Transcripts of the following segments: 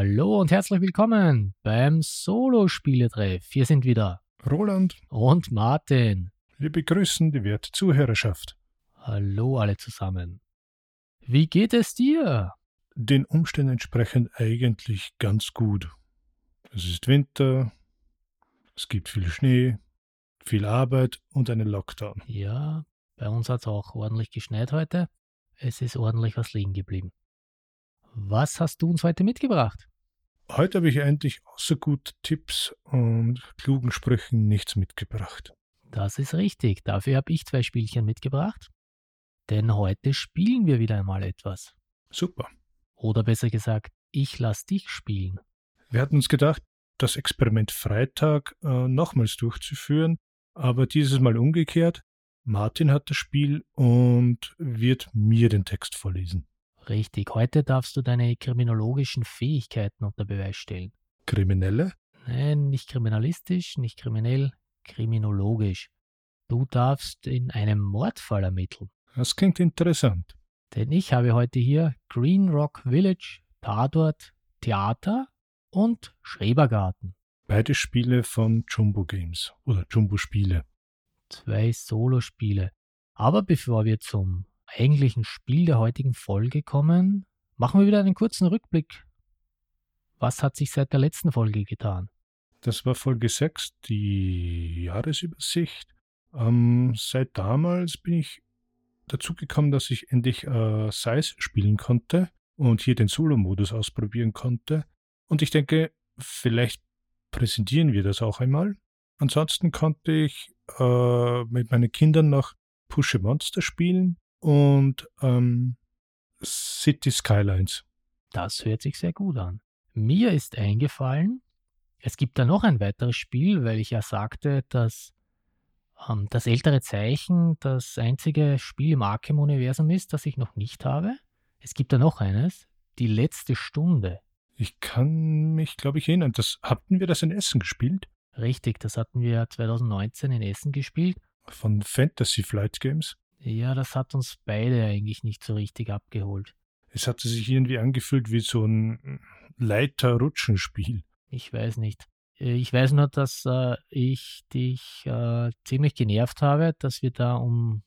Hallo und herzlich willkommen beim Solo-Spieletreff. Hier sind wieder Roland und Martin. Wir begrüßen die werte Zuhörerschaft. Hallo alle zusammen. Wie geht es dir? Den Umständen entsprechend eigentlich ganz gut. Es ist Winter, es gibt viel Schnee, viel Arbeit und einen Lockdown. Ja, bei uns hat es auch ordentlich geschneit heute. Es ist ordentlich was liegen geblieben. Was hast du uns heute mitgebracht? Heute habe ich eigentlich außer gut Tipps und klugen Sprüchen nichts mitgebracht. Das ist richtig. Dafür habe ich zwei Spielchen mitgebracht. Denn heute spielen wir wieder einmal etwas. Super. Oder besser gesagt, ich lass dich spielen. Wir hatten uns gedacht, das Experiment Freitag äh, nochmals durchzuführen, aber dieses Mal umgekehrt. Martin hat das Spiel und wird mir den Text vorlesen. Richtig, heute darfst du deine kriminologischen Fähigkeiten unter Beweis stellen. Kriminelle? Nein, nicht kriminalistisch, nicht kriminell, kriminologisch. Du darfst in einem Mordfall ermitteln. Das klingt interessant. Denn ich habe heute hier Green Rock Village, Tatort, Theater und Schrebergarten. Beide Spiele von Jumbo Games oder Jumbo Spiele. Zwei Solospiele. Aber bevor wir zum eigentlichen Spiel der heutigen Folge kommen, machen wir wieder einen kurzen Rückblick. Was hat sich seit der letzten Folge getan? Das war Folge 6, die Jahresübersicht. Ähm, seit damals bin ich dazu gekommen, dass ich endlich äh, Size spielen konnte und hier den Solo-Modus ausprobieren konnte. Und ich denke, vielleicht präsentieren wir das auch einmal. Ansonsten konnte ich äh, mit meinen Kindern noch Push a Monster spielen und ähm, City Skylines. Das hört sich sehr gut an. Mir ist eingefallen, es gibt da noch ein weiteres Spiel, weil ich ja sagte, dass ähm, das ältere Zeichen das einzige Spiel im Arkham-Universum ist, das ich noch nicht habe. Es gibt da noch eines, die letzte Stunde. Ich kann mich, glaube ich, erinnern. Das hatten wir das in Essen gespielt? Richtig, das hatten wir 2019 in Essen gespielt. Von Fantasy Flight Games? Ja, das hat uns beide eigentlich nicht so richtig abgeholt. Es hatte sich irgendwie angefühlt wie so ein Leiter-Rutschenspiel. Ich weiß nicht. Ich weiß nur, dass äh, ich dich äh, ziemlich genervt habe, dass wir da um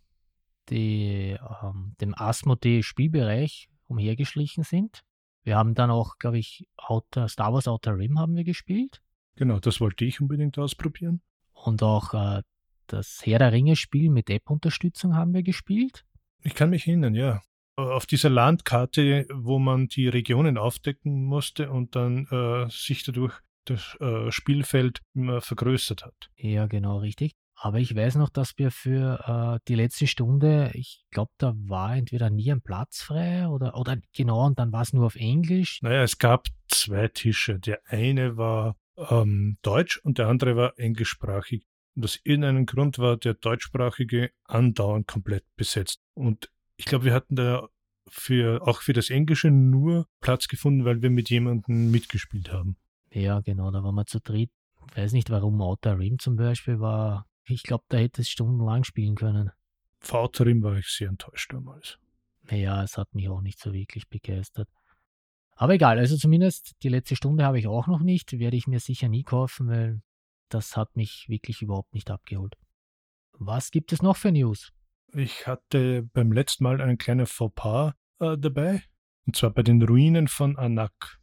die, ähm, dem Asmodee-Spielbereich umhergeschlichen sind. Wir haben dann auch, glaube ich, Outer, Star Wars Outer Rim haben wir gespielt. Genau, das wollte ich unbedingt ausprobieren. Und auch äh, das Herr der Ringe-Spiel mit App-Unterstützung haben wir gespielt. Ich kann mich erinnern, ja. Auf dieser Landkarte, wo man die Regionen aufdecken musste und dann äh, sich dadurch das äh, Spielfeld immer vergrößert hat. Ja, genau, richtig. Aber ich weiß noch, dass wir für äh, die letzte Stunde, ich glaube, da war entweder nie ein Platz frei oder, oder genau, und dann war es nur auf Englisch. Naja, es gab zwei Tische. Der eine war ähm, Deutsch und der andere war englischsprachig. Und aus irgendeinem Grund war der deutschsprachige andauernd komplett besetzt. Und ich glaube, wir hatten da für, auch für das Englische nur Platz gefunden, weil wir mit jemandem mitgespielt haben. Ja, genau, da waren wir zu dritt. Ich weiß nicht, warum Outer Rim zum Beispiel war ich glaube, da hätte es stundenlang spielen können. Vaterin war ich sehr enttäuscht damals. Naja, es hat mich auch nicht so wirklich begeistert. Aber egal, also zumindest die letzte Stunde habe ich auch noch nicht, werde ich mir sicher nie kaufen, weil das hat mich wirklich überhaupt nicht abgeholt. Was gibt es noch für News? Ich hatte beim letzten Mal einen kleinen Fauxpas äh, dabei, und zwar bei den Ruinen von Anak.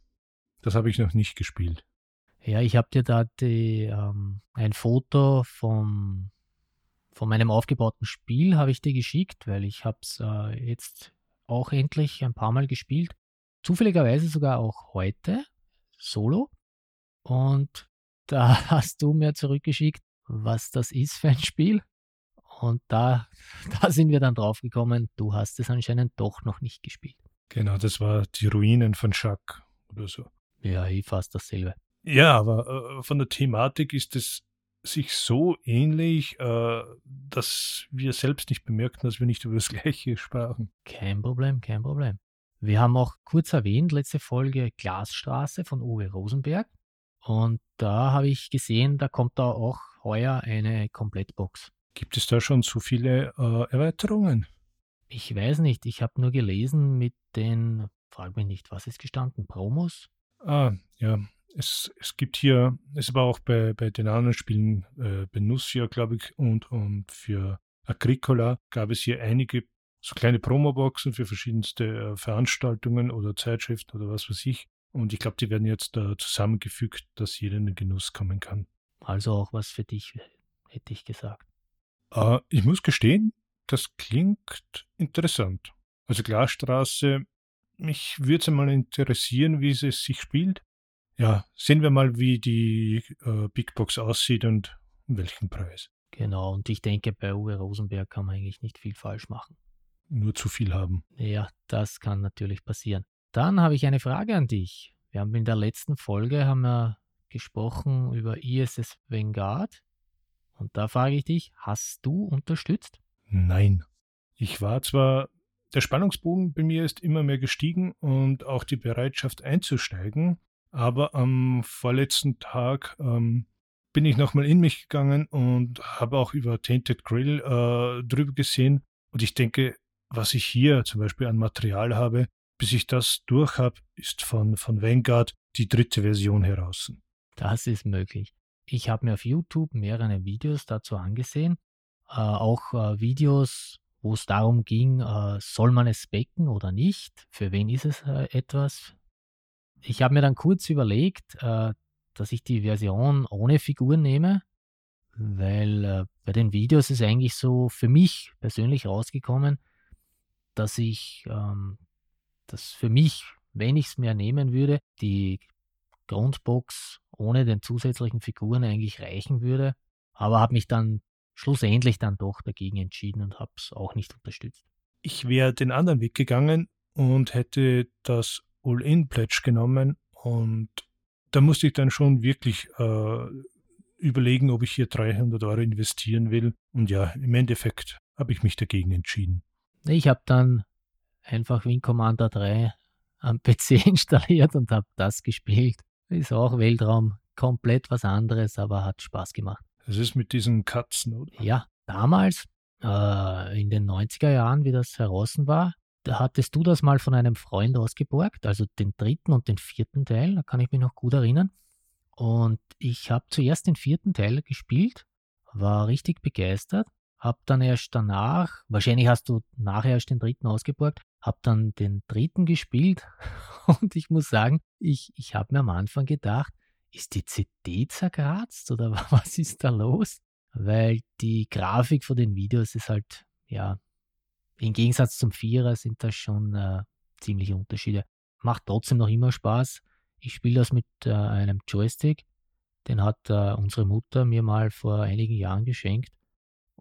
Das habe ich noch nicht gespielt. Ja, ich habe dir da die, ähm, ein Foto vom, von meinem aufgebauten Spiel habe ich dir geschickt, weil ich habe es äh, jetzt auch endlich ein paar Mal gespielt. Zufälligerweise sogar auch heute, solo. Und da hast du mir zurückgeschickt, was das ist für ein Spiel. Und da, da sind wir dann drauf gekommen, du hast es anscheinend doch noch nicht gespielt. Genau, das war die Ruinen von Schack oder so. Ja, ich fast dasselbe. Ja, aber äh, von der Thematik ist es sich so ähnlich, äh, dass wir selbst nicht bemerkten, dass wir nicht über das Gleiche sprachen. Kein Problem, kein Problem. Wir haben auch kurz erwähnt, letzte Folge Glasstraße von Uwe Rosenberg. Und da habe ich gesehen, da kommt da auch heuer eine Komplettbox. Gibt es da schon so viele äh, Erweiterungen? Ich weiß nicht, ich habe nur gelesen mit den, frag mich nicht, was ist gestanden, Promos? Ah, ja. Es, es gibt hier, es war auch bei, bei den anderen Spielen, äh, Benussia, glaube ich, und, und für Agricola gab es hier einige so kleine Promoboxen für verschiedenste äh, Veranstaltungen oder Zeitschriften oder was weiß ich. Und ich glaube, die werden jetzt äh, zusammengefügt, dass jeder in den Genuss kommen kann. Also auch was für dich, hätte ich gesagt. Äh, ich muss gestehen, das klingt interessant. Also Glasstraße, mich würde es einmal interessieren, wie es sich spielt. Ja, sehen wir mal, wie die äh, Big Box aussieht und um welchen Preis. Genau, und ich denke, bei Uwe Rosenberg kann man eigentlich nicht viel falsch machen. Nur zu viel haben. Ja, das kann natürlich passieren. Dann habe ich eine Frage an dich. Wir haben in der letzten Folge haben wir gesprochen über ISS Vanguard. Und da frage ich dich, hast du unterstützt? Nein. Ich war zwar, der Spannungsbogen bei mir ist immer mehr gestiegen und auch die Bereitschaft einzusteigen, aber am vorletzten Tag ähm, bin ich nochmal in mich gegangen und habe auch über Tainted Grill äh, drüber gesehen. Und ich denke, was ich hier zum Beispiel an Material habe, bis ich das durch habe, ist von, von Vanguard die dritte Version heraus. Das ist möglich. Ich habe mir auf YouTube mehrere Videos dazu angesehen, äh, auch äh, Videos, wo es darum ging, äh, soll man es becken oder nicht, für wen ist es äh, etwas. Ich habe mir dann kurz überlegt, äh, dass ich die Version ohne Figuren nehme, weil äh, bei den Videos ist eigentlich so für mich persönlich rausgekommen, dass ich ähm, das für mich, wenn ich es mir nehmen würde, die Grundbox ohne den zusätzlichen Figuren eigentlich reichen würde, aber habe mich dann schlussendlich dann doch dagegen entschieden und habe es auch nicht unterstützt. Ich wäre den anderen Weg gegangen und hätte das All-In-Pledge genommen und da musste ich dann schon wirklich äh, überlegen, ob ich hier 300 Euro investieren will. Und ja, im Endeffekt habe ich mich dagegen entschieden. Ich habe dann einfach Wing Commander 3 am PC installiert und habe das gespielt. Ist auch Weltraum, komplett was anderes, aber hat Spaß gemacht. Das ist mit diesen Katzen, oder? Ja, damals, äh, in den 90er Jahren, wie das heraus war, da hattest du das mal von einem Freund ausgeborgt, also den dritten und den vierten Teil, da kann ich mich noch gut erinnern. Und ich habe zuerst den vierten Teil gespielt, war richtig begeistert, habe dann erst danach, wahrscheinlich hast du nachher erst den dritten ausgeborgt, habe dann den dritten gespielt und ich muss sagen, ich, ich habe mir am Anfang gedacht, ist die CD zerkratzt oder was ist da los? Weil die Grafik von den Videos ist halt, ja, im Gegensatz zum Vierer sind das schon äh, ziemliche Unterschiede. Macht trotzdem noch immer Spaß. Ich spiele das mit äh, einem Joystick. Den hat äh, unsere Mutter mir mal vor einigen Jahren geschenkt.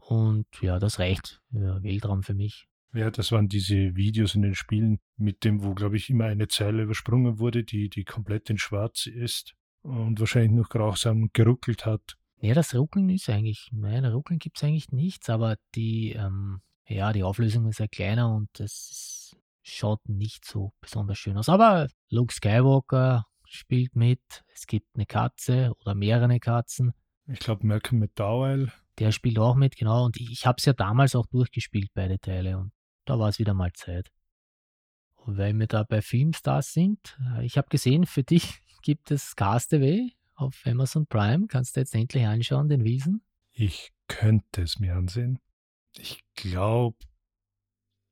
Und ja, das reicht. Ja, Weltraum für mich. Ja, das waren diese Videos in den Spielen, mit dem, wo, glaube ich, immer eine Zeile übersprungen wurde, die, die komplett in Schwarz ist und wahrscheinlich noch grausam geruckelt hat. Ja, das Ruckeln ist eigentlich, nein, Ruckeln gibt es eigentlich nichts, aber die, ähm, ja, die Auflösung ist ja kleiner und es schaut nicht so besonders schön aus. Aber Luke Skywalker spielt mit, es gibt eine Katze oder mehrere Katzen. Ich glaube, Malcolm McDowell. Der spielt auch mit, genau. Und ich, ich habe es ja damals auch durchgespielt, beide Teile. Und da war es wieder mal Zeit. Und weil wir da bei Filmstars sind, äh, ich habe gesehen, für dich gibt es Castaway auf Amazon Prime. Kannst du jetzt endlich anschauen, den Wilson? Ich könnte es mir ansehen. Ich glaube,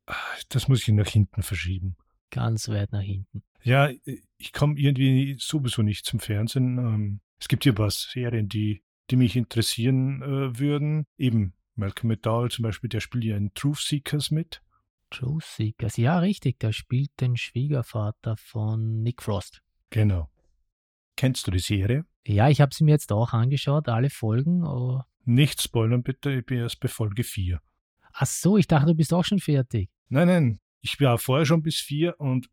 ah, das muss ich nach hinten verschieben. Ganz weit nach hinten. Ja, ich komme irgendwie sowieso nicht zum Fernsehen. Ähm, es gibt hier ein paar Serien, die, die mich interessieren äh, würden. Eben Malcolm McDowell zum Beispiel, der spielt ja in Truth Seekers mit. Truth Seekers, ja richtig, der spielt den Schwiegervater von Nick Frost. Genau. Kennst du die Serie? Ja, ich habe sie mir jetzt auch angeschaut, alle Folgen. Oh. Nicht spoilern bitte, ich bin erst bei Folge 4. Ach so, ich dachte, du bist auch schon fertig. Nein, nein, ich war vorher schon bis 4 und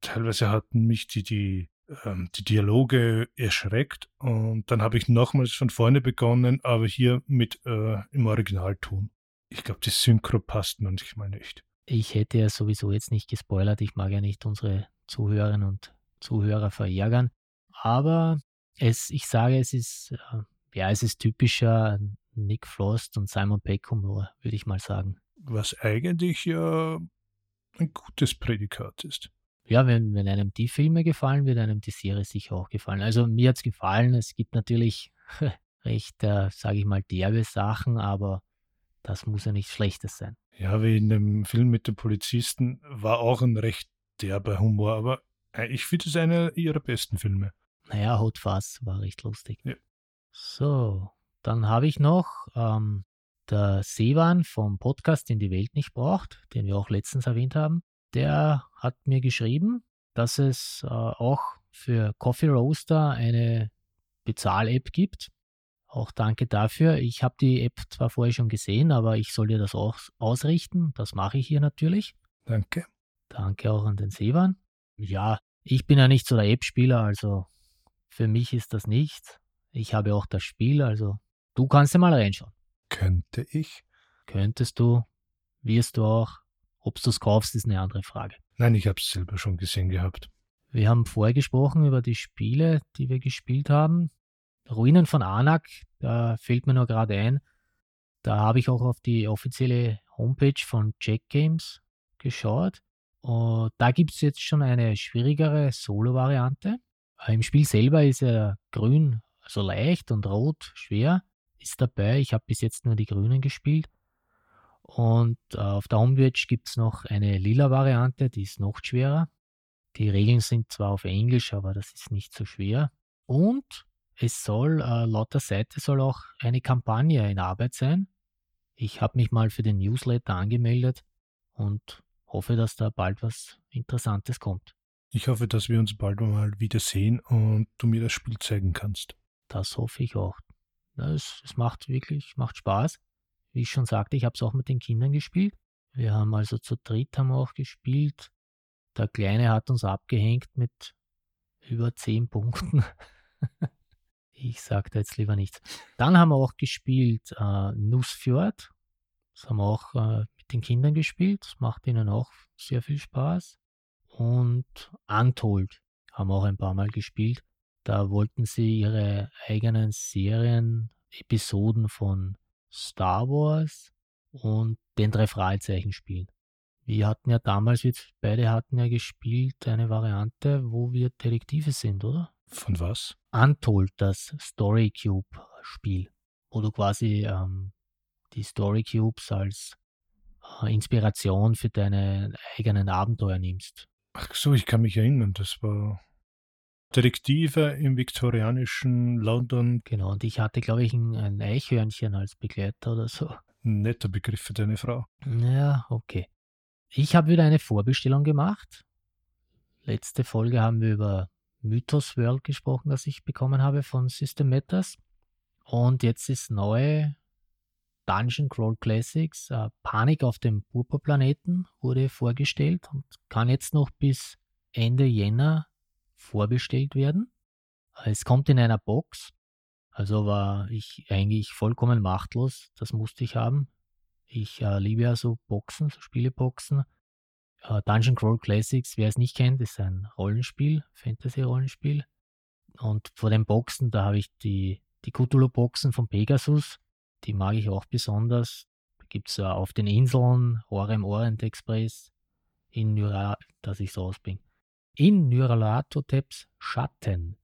teilweise hatten mich die, die, ähm, die Dialoge erschreckt und dann habe ich nochmals von vorne begonnen, aber hier mit äh, im Originalton. Ich glaube, die Synchro passt manchmal nicht. Ich hätte ja sowieso jetzt nicht gespoilert, ich mag ja nicht unsere Zuhörerinnen und Zuhörer verärgern. Aber es, ich sage, es ist, äh, ja, es ist typischer Nick Frost und Simon Peck Humor, würde ich mal sagen. Was eigentlich ja ein gutes Prädikat ist. Ja, wenn, wenn einem die Filme gefallen, wird einem die Serie sicher auch gefallen. Also mir hat es gefallen. Es gibt natürlich recht, äh, sage ich mal, derbe Sachen, aber das muss ja nichts Schlechtes sein. Ja, wie in dem Film mit dem Polizisten war auch ein recht derber Humor, aber äh, ich finde es einer ihrer besten Filme. Naja, Hot Fuzz war recht lustig. Ja. So, dann habe ich noch ähm, der Sevan vom Podcast in die Welt nicht braucht, den wir auch letztens erwähnt haben. Der hat mir geschrieben, dass es äh, auch für Coffee Roaster eine Bezahl-App gibt. Auch danke dafür. Ich habe die App zwar vorher schon gesehen, aber ich soll dir das auch ausrichten. Das mache ich hier natürlich. Danke. Danke auch an den Sevan. Ja, ich bin ja nicht so der App-Spieler, also für mich ist das nichts. Ich habe auch das Spiel, also du kannst ja mal reinschauen. Könnte ich? Könntest du, wirst du auch. Ob du es kaufst, ist eine andere Frage. Nein, ich habe es selber schon gesehen gehabt. Wir haben vorher gesprochen über die Spiele, die wir gespielt haben. Ruinen von Anak, da fällt mir nur gerade ein. Da habe ich auch auf die offizielle Homepage von Jack Games geschaut. Und da gibt es jetzt schon eine schwierigere Solo-Variante. Im Spiel selber ist er grün, also leicht und rot schwer, ist dabei. Ich habe bis jetzt nur die grünen gespielt. Und äh, auf der Homepage gibt es noch eine lila Variante, die ist noch schwerer. Die Regeln sind zwar auf Englisch, aber das ist nicht so schwer. Und es soll, äh, laut der Seite soll auch eine Kampagne in Arbeit sein. Ich habe mich mal für den Newsletter angemeldet und hoffe, dass da bald was Interessantes kommt. Ich hoffe, dass wir uns bald mal wiedersehen und du mir das Spiel zeigen kannst. Das hoffe ich auch. Es, es macht wirklich, macht Spaß. Wie ich schon sagte, ich habe es auch mit den Kindern gespielt. Wir haben also zu dritt haben wir auch gespielt. Der Kleine hat uns abgehängt mit über zehn Punkten. Ich sage da jetzt lieber nichts. Dann haben wir auch gespielt äh, Nussfjord. Das haben wir auch äh, mit den Kindern gespielt. Das macht ihnen auch sehr viel Spaß. Und Untold haben wir auch ein paar Mal gespielt. Da wollten sie ihre eigenen Serien, Episoden von Star Wars und den drei Fragezeichen spielen. Wir hatten ja damals, wir beide hatten ja gespielt, eine Variante, wo wir Detektive sind, oder? Von was? Untold, das Story Cube Spiel, wo du quasi ähm, die Story Cubes als äh, Inspiration für deine eigenen Abenteuer nimmst. Ach so, ich kann mich erinnern, das war Detektive im viktorianischen London. Genau, und ich hatte, glaube ich, ein, ein Eichhörnchen als Begleiter oder so. Netter Begriff für deine Frau. Ja, okay. Ich habe wieder eine Vorbestellung gemacht. Letzte Folge haben wir über Mythos World gesprochen, das ich bekommen habe von System Matters. Und jetzt ist neu Dungeon Crawl Classics, äh, Panik auf dem Purpurplaneten wurde vorgestellt und kann jetzt noch bis Ende Jänner vorbestellt werden. Es kommt in einer Box, also war ich eigentlich vollkommen machtlos, das musste ich haben. Ich äh, liebe ja so Boxen, so Spieleboxen Uh, Dungeon Crawl Classics, wer es nicht kennt, ist ein Rollenspiel, Fantasy-Rollenspiel. Und vor den Boxen, da habe ich die, die Cthulhu-Boxen von Pegasus, die mag ich auch besonders. Gibt es uh, auf den Inseln Orem Orient Express, in Nyra, dass ich so ausbringe. In Nyralatoteps Schatten.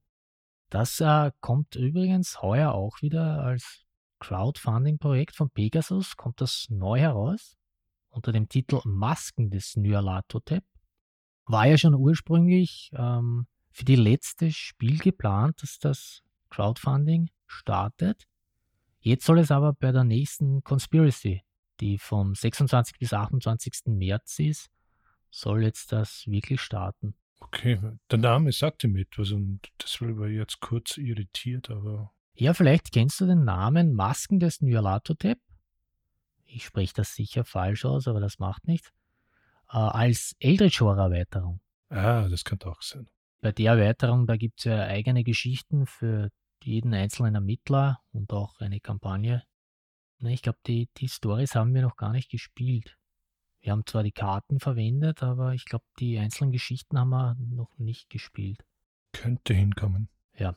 Das uh, kommt übrigens heuer auch wieder als Crowdfunding-Projekt von Pegasus, kommt das neu heraus unter dem Titel Masken des Nyarlathotep. War ja schon ursprünglich ähm, für die letzte Spiel geplant, dass das Crowdfunding startet. Jetzt soll es aber bei der nächsten Conspiracy, die vom 26. bis 28. März ist, soll jetzt das wirklich starten. Okay, der Name sagte mir etwas und das war jetzt kurz irritiert, aber. Ja, vielleicht kennst du den Namen Masken des Nyarlathotep ich spreche das sicher falsch aus, aber das macht nichts, äh, als Eldritch Horror Erweiterung. Ah, das könnte auch sein. Bei der Erweiterung, da gibt es ja eigene Geschichten für jeden einzelnen Ermittler und auch eine Kampagne. Na, ich glaube, die, die Stories haben wir noch gar nicht gespielt. Wir haben zwar die Karten verwendet, aber ich glaube, die einzelnen Geschichten haben wir noch nicht gespielt. Könnte hinkommen. Ja.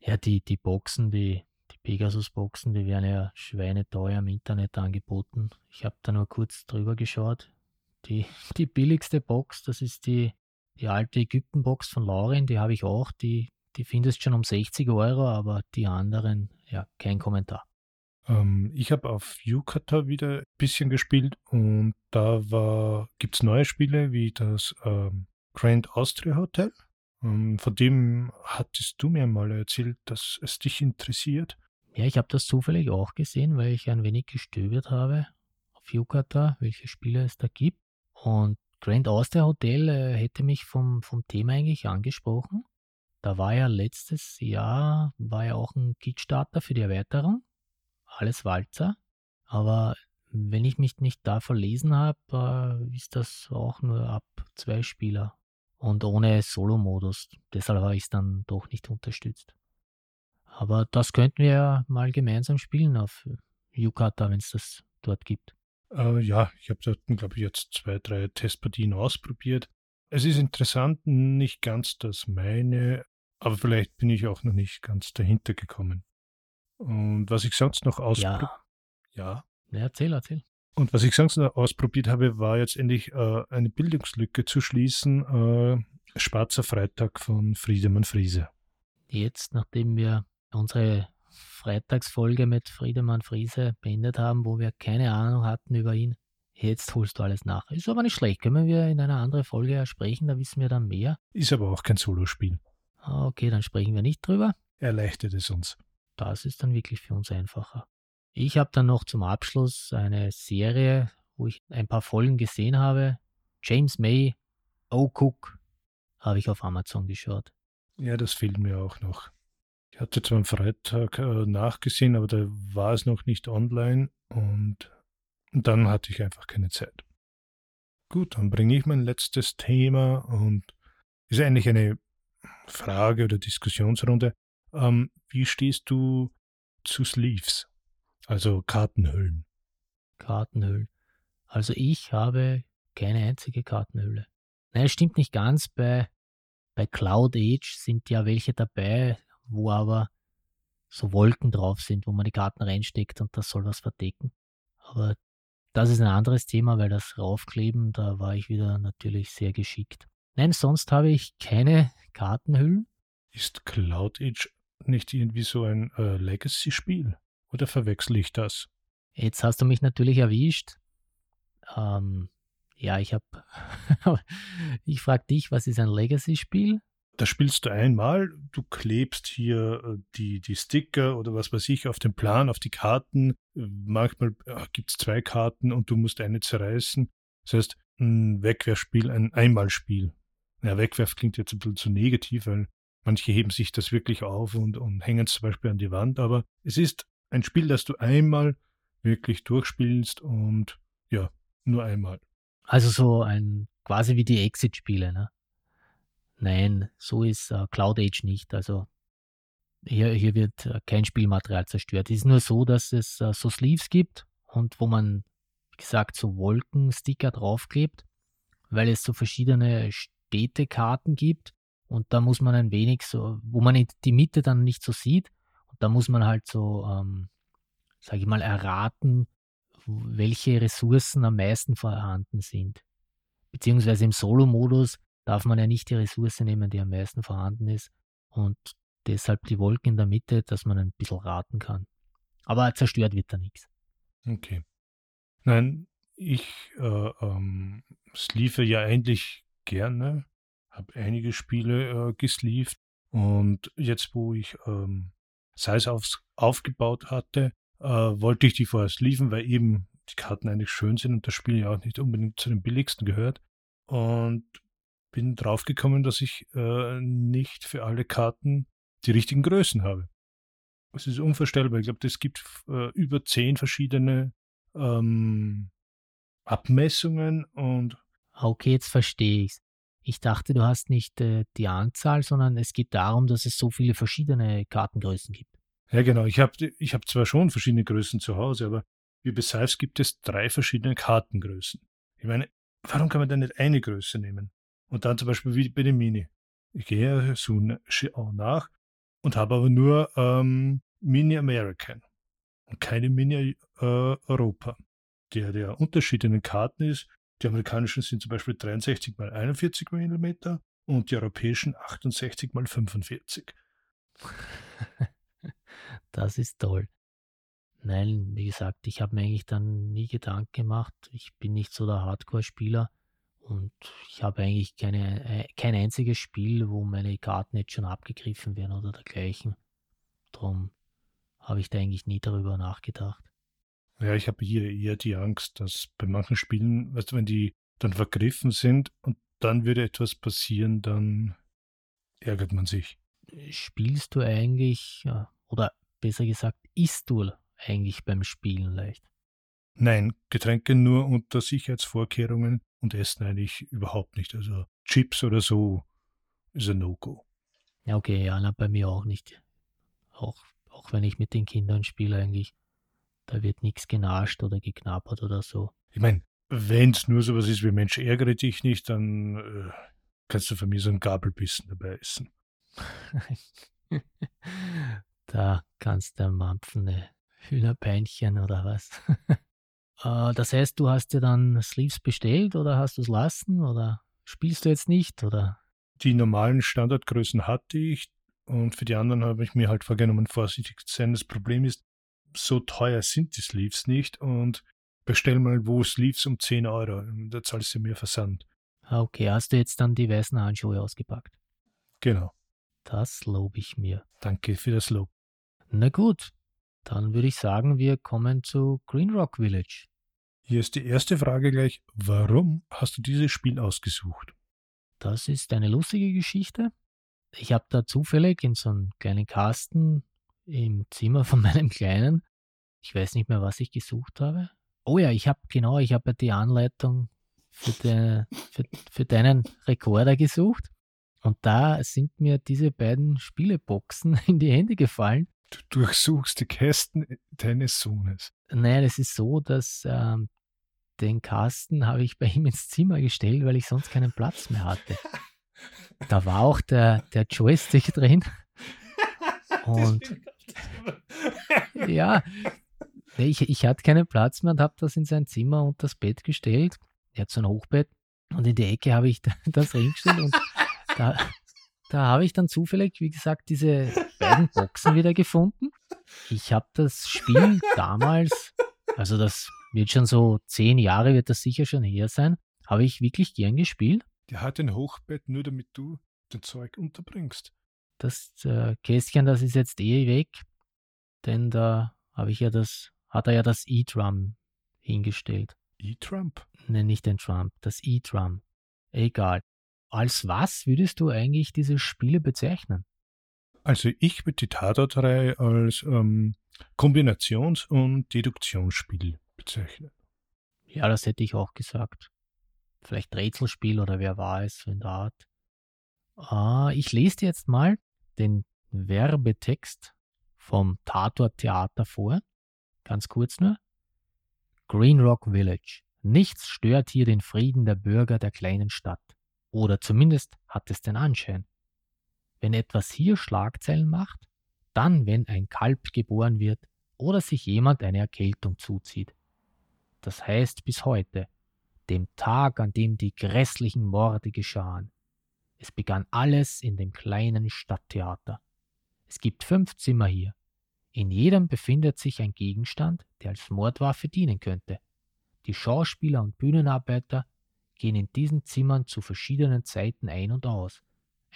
Ja, die, die Boxen, die, die Pegasus-Boxen, die werden ja schweineteuer im Internet angeboten. Ich habe da nur kurz drüber geschaut. Die, die billigste Box, das ist die Die alte Ägyptenbox von Lauren, die habe ich auch, die, die findest schon um 60 Euro, aber die anderen, ja, kein Kommentar. Ähm, ich habe auf Yukata wieder ein bisschen gespielt und da gibt es neue Spiele wie das ähm, Grand Austria Hotel. Ähm, von dem hattest du mir mal erzählt, dass es dich interessiert. Ja, ich habe das zufällig auch gesehen, weil ich ein wenig gestöbert habe auf Yukata, welche Spiele es da gibt. Und Grand Austria Hotel äh, hätte mich vom, vom Thema eigentlich angesprochen. Da war ja letztes Jahr, war ja auch ein Kickstarter für die Erweiterung. Alles Walzer. Aber wenn ich mich nicht da verlesen habe, äh, ist das auch nur ab zwei Spieler und ohne Solo-Modus. Deshalb habe ich es dann doch nicht unterstützt. Aber das könnten wir ja mal gemeinsam spielen auf Yukata, wenn es das dort gibt. Äh, ja, ich habe dort, glaube ich, jetzt zwei, drei Testpartien ausprobiert. Es ist interessant, nicht ganz das meine, aber vielleicht bin ich auch noch nicht ganz dahinter gekommen. Und was ich sonst noch ausprobiert Ja. ja. Ja, erzähl, erzähl. Und was ich sonst noch ausprobiert habe, war jetzt endlich äh, eine Bildungslücke zu schließen. Äh, Schwarzer Freitag von Friedemann Friese. Jetzt, nachdem wir unsere Freitagsfolge mit Friedemann Friese beendet haben, wo wir keine Ahnung hatten über ihn, jetzt holst du alles nach. Ist aber nicht schlecht. Können wir in einer anderen Folge sprechen, da wissen wir dann mehr. Ist aber auch kein Solospiel. Okay, dann sprechen wir nicht drüber. Erleichtert es uns. Das ist dann wirklich für uns einfacher. Ich habe dann noch zum Abschluss eine Serie, wo ich ein paar Folgen gesehen habe. James May, Oh Cook, habe ich auf Amazon geschaut. Ja, das fehlt mir auch noch. Ich hatte zwar am Freitag äh, nachgesehen, aber da war es noch nicht online und, und dann hatte ich einfach keine Zeit. Gut, dann bringe ich mein letztes Thema und ist eigentlich eine Frage oder Diskussionsrunde. Ähm, wie stehst du zu Sleeves, also Kartenhüllen? Kartenhüllen. Also ich habe keine einzige Kartenhülle. Nein, es stimmt nicht ganz. Bei, bei Cloud Age sind ja welche dabei, wo aber so Wolken drauf sind, wo man die Karten reinsteckt und das soll was verdecken. Aber das ist ein anderes Thema, weil das Raufkleben, da war ich wieder natürlich sehr geschickt. Nein, sonst habe ich keine Kartenhüllen. Ist Cloud Age nicht irgendwie so ein äh, Legacy-Spiel? Oder verwechsel ich das? Jetzt hast du mich natürlich erwischt. Ähm, ja, ich habe. ich frage dich, was ist ein Legacy-Spiel? Da spielst du einmal, du klebst hier äh, die, die Sticker oder was weiß ich auf den Plan, auf die Karten. Manchmal äh, gibt es zwei Karten und du musst eine zerreißen. Das heißt, ein Wegwerfspiel, ein Einmalspiel. Ja, Wegwerf klingt jetzt ein bisschen zu negativ, weil manche heben sich das wirklich auf und, und hängen es zum Beispiel an die Wand. Aber es ist ein Spiel, das du einmal wirklich durchspielst und ja, nur einmal. Also so ein quasi wie die Exit-Spiele, ne? Nein, so ist äh, Cloud Age nicht. Also hier, hier wird äh, kein Spielmaterial zerstört. Es ist nur so, dass es äh, so Sleeves gibt und wo man, wie gesagt, so Wolkensticker draufklebt, weil es so verschiedene Städtekarten gibt und da muss man ein wenig so, wo man die Mitte dann nicht so sieht und da muss man halt so, ähm, sage ich mal, erraten, welche Ressourcen am meisten vorhanden sind. Beziehungsweise im Solo-Modus darf man ja nicht die Ressource nehmen, die am meisten vorhanden ist. Und deshalb die Wolken in der Mitte, dass man ein bisschen raten kann. Aber zerstört wird da nichts. Okay. Nein, ich äh, ähm, ja eigentlich gerne, habe einige Spiele äh, gesleeved und jetzt, wo ich ähm, Size aufs, aufgebaut hatte, äh, wollte ich die vorher sleeven, weil eben die Karten eigentlich schön sind und das Spiel ja auch nicht unbedingt zu den billigsten gehört. Und bin draufgekommen, dass ich äh, nicht für alle Karten die richtigen Größen habe. Es ist unvorstellbar. Ich glaube, es gibt äh, über zehn verschiedene ähm, Abmessungen und. Okay, jetzt verstehe ich's. Ich dachte, du hast nicht äh, die Anzahl, sondern es geht darum, dass es so viele verschiedene Kartengrößen gibt. Ja, genau. Ich habe ich hab zwar schon verschiedene Größen zu Hause, aber wie bei Sives gibt es drei verschiedene Kartengrößen. Ich meine, warum kann man denn nicht eine Größe nehmen? Und dann zum Beispiel wie bei dem Mini. Ich gehe so nach und habe aber nur ähm, Mini American und keine Mini äh, Europa. Der, der Unterschied in den Karten ist, Die amerikanischen sind zum Beispiel 63 x 41 mm und die europäischen 68 x 45. Das ist toll. Nein, wie gesagt, ich habe mir eigentlich dann nie Gedanken gemacht. Ich bin nicht so der Hardcore-Spieler und ich habe eigentlich keine, äh, kein einziges Spiel, wo meine Karten jetzt schon abgegriffen werden oder dergleichen. Darum habe ich da eigentlich nie darüber nachgedacht. Ja, ich habe hier eher die Angst, dass bei manchen Spielen, weißt du, wenn die dann vergriffen sind und dann würde etwas passieren, dann ärgert man sich. Spielst du eigentlich, oder besser gesagt, isst du eigentlich beim Spielen leicht? Nein, Getränke nur unter Sicherheitsvorkehrungen und Essen eigentlich überhaupt nicht. Also Chips oder so ist ein No-Go. Ja, okay, ja, na, bei mir auch nicht. Auch, auch wenn ich mit den Kindern spiele eigentlich. Da wird nichts genascht oder geknabbert oder so. Ich meine, wenn es nur sowas ist wie Mensch, ärgere dich nicht, dann äh, kannst du von mir so einen Gabelbissen dabei essen. da kannst du mampfen, Hühnerbeinchen oder was. äh, das heißt, du hast dir dann Sleeves bestellt oder hast du es lassen oder spielst du jetzt nicht oder? Die normalen Standardgrößen hatte ich und für die anderen habe ich mir halt vorgenommen, vorsichtig zu sein. Das Problem ist, so teuer sind die Sleeves nicht und bestell mal wo Sleeves um 10 Euro. Da zahlst du mehr Versand. Ah, okay, hast du jetzt dann die weißen Handschuhe ausgepackt? Genau. Das lobe ich mir. Danke für das Lob. Na gut, dann würde ich sagen, wir kommen zu Green Rock Village. Hier ist die erste Frage gleich. Warum hast du dieses Spiel ausgesucht? Das ist eine lustige Geschichte. Ich habe da zufällig in so einem kleinen Kasten im Zimmer von meinem Kleinen. Ich weiß nicht mehr, was ich gesucht habe. Oh ja, ich habe genau, ich habe die Anleitung für, de, für, für deinen Rekorder gesucht. Und da sind mir diese beiden Spieleboxen in die Hände gefallen. Du durchsuchst die Kästen deines Sohnes. Nein, es ist so, dass ähm, den Kasten habe ich bei ihm ins Zimmer gestellt, weil ich sonst keinen Platz mehr hatte. Da war auch der, der Joystick drin. Und ja, ich, ich hatte keinen Platz mehr und habe das in sein Zimmer und das Bett gestellt. Er hat so ein Hochbett und in die Ecke habe ich das reingestellt und da, da habe ich dann zufällig, wie gesagt, diese beiden Boxen wieder gefunden. Ich habe das Spiel damals, also das wird schon so zehn Jahre, wird das sicher schon her sein, habe ich wirklich gern gespielt. Der hat ein Hochbett nur, damit du den Zeug unterbringst. Das äh, Kästchen, das ist jetzt eh weg, denn da habe ich ja das, hat er ja das E-Drum hingestellt. E-Trump? Ne, nicht den Trump, das E-Drum. Egal. Als was würdest du eigentlich diese Spiele bezeichnen? Also ich würde die Tatort-Reihe als ähm, Kombinations- und Deduktionsspiel bezeichnen. Ja, das hätte ich auch gesagt. Vielleicht Rätselspiel oder wer war es in der Art. Ah, ich lese dir jetzt mal den Werbetext vom Tatort Theater vor. Ganz kurz nur. Green Rock Village. Nichts stört hier den Frieden der Bürger der kleinen Stadt. Oder zumindest hat es den Anschein. Wenn etwas hier Schlagzeilen macht, dann wenn ein Kalb geboren wird oder sich jemand eine Erkältung zuzieht. Das heißt bis heute, dem Tag, an dem die grässlichen Morde geschahen. Es begann alles in dem kleinen Stadttheater. Es gibt fünf Zimmer hier. In jedem befindet sich ein Gegenstand, der als Mordwaffe dienen könnte. Die Schauspieler und Bühnenarbeiter gehen in diesen Zimmern zu verschiedenen Zeiten ein und aus.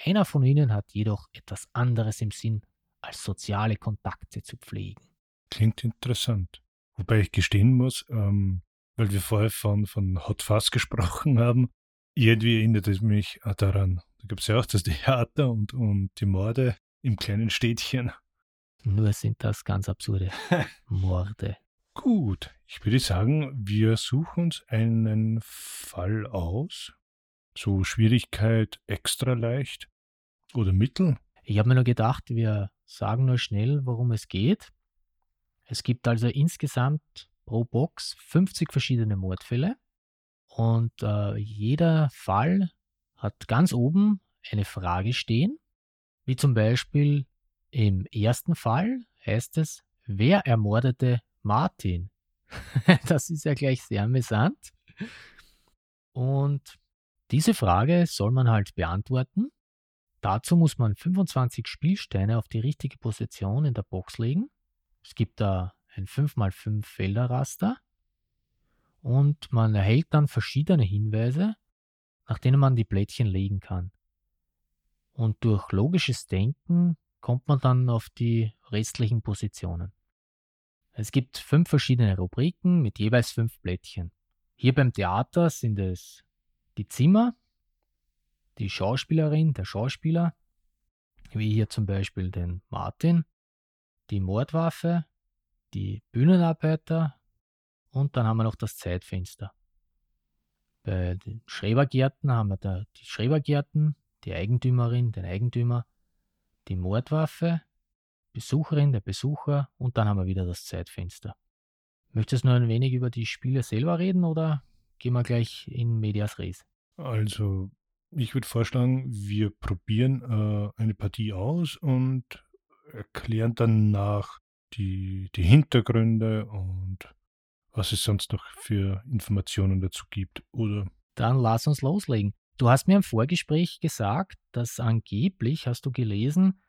Einer von ihnen hat jedoch etwas anderes im Sinn, als soziale Kontakte zu pflegen. Klingt interessant. Wobei ich gestehen muss, ähm, weil wir vorher von, von Hot Fuzz gesprochen haben, irgendwie erinnert es mich daran. Da gibt es ja auch das Theater und, und die Morde im kleinen Städtchen. Nur sind das ganz absurde Morde. Gut, ich würde sagen, wir suchen uns einen Fall aus. So Schwierigkeit extra leicht oder mittel. Ich habe mir nur gedacht, wir sagen nur schnell, worum es geht. Es gibt also insgesamt pro Box 50 verschiedene Mordfälle und äh, jeder Fall hat ganz oben eine Frage stehen, wie zum Beispiel im ersten Fall heißt es, wer ermordete Martin? das ist ja gleich sehr amüsant. Und diese Frage soll man halt beantworten. Dazu muss man 25 Spielsteine auf die richtige Position in der Box legen. Es gibt da ein 5x5 Felderraster und man erhält dann verschiedene Hinweise, nach denen man die Plättchen legen kann. Und durch logisches Denken kommt man dann auf die restlichen Positionen. Es gibt fünf verschiedene Rubriken mit jeweils fünf Plättchen. Hier beim Theater sind es die Zimmer, die Schauspielerin, der Schauspieler, wie hier zum Beispiel den Martin, die Mordwaffe, die Bühnenarbeiter und dann haben wir noch das Zeitfenster. Bei den Schrebergärten haben wir da die Schrebergärten, die Eigentümerin, den Eigentümer, die Mordwaffe, Besucherin, der Besucher und dann haben wir wieder das Zeitfenster. Möchtest du noch ein wenig über die Spiele selber reden oder gehen wir gleich in Medias Res? Also, ich würde vorschlagen, wir probieren äh, eine Partie aus und erklären dann nach die, die Hintergründe und was es sonst noch für Informationen dazu gibt, oder? Dann lass uns loslegen. Du hast mir im Vorgespräch gesagt, dass angeblich, hast du gelesen,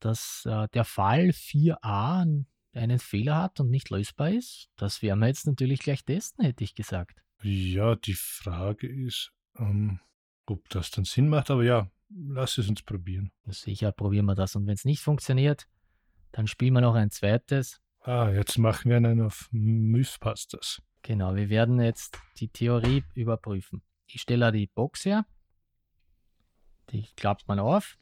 dass äh, der Fall 4a einen Fehler hat und nicht lösbar ist. Das werden wir jetzt natürlich gleich testen, hätte ich gesagt. Ja, die Frage ist, ähm, ob das dann Sinn macht, aber ja, lass es uns probieren. Sicher probieren wir das. Und wenn es nicht funktioniert, dann spielen wir noch ein zweites. Ah, jetzt machen wir einen auf Mythbusters. Genau, wir werden jetzt die Theorie überprüfen. Ich stelle die Box her. Die klappt man auf.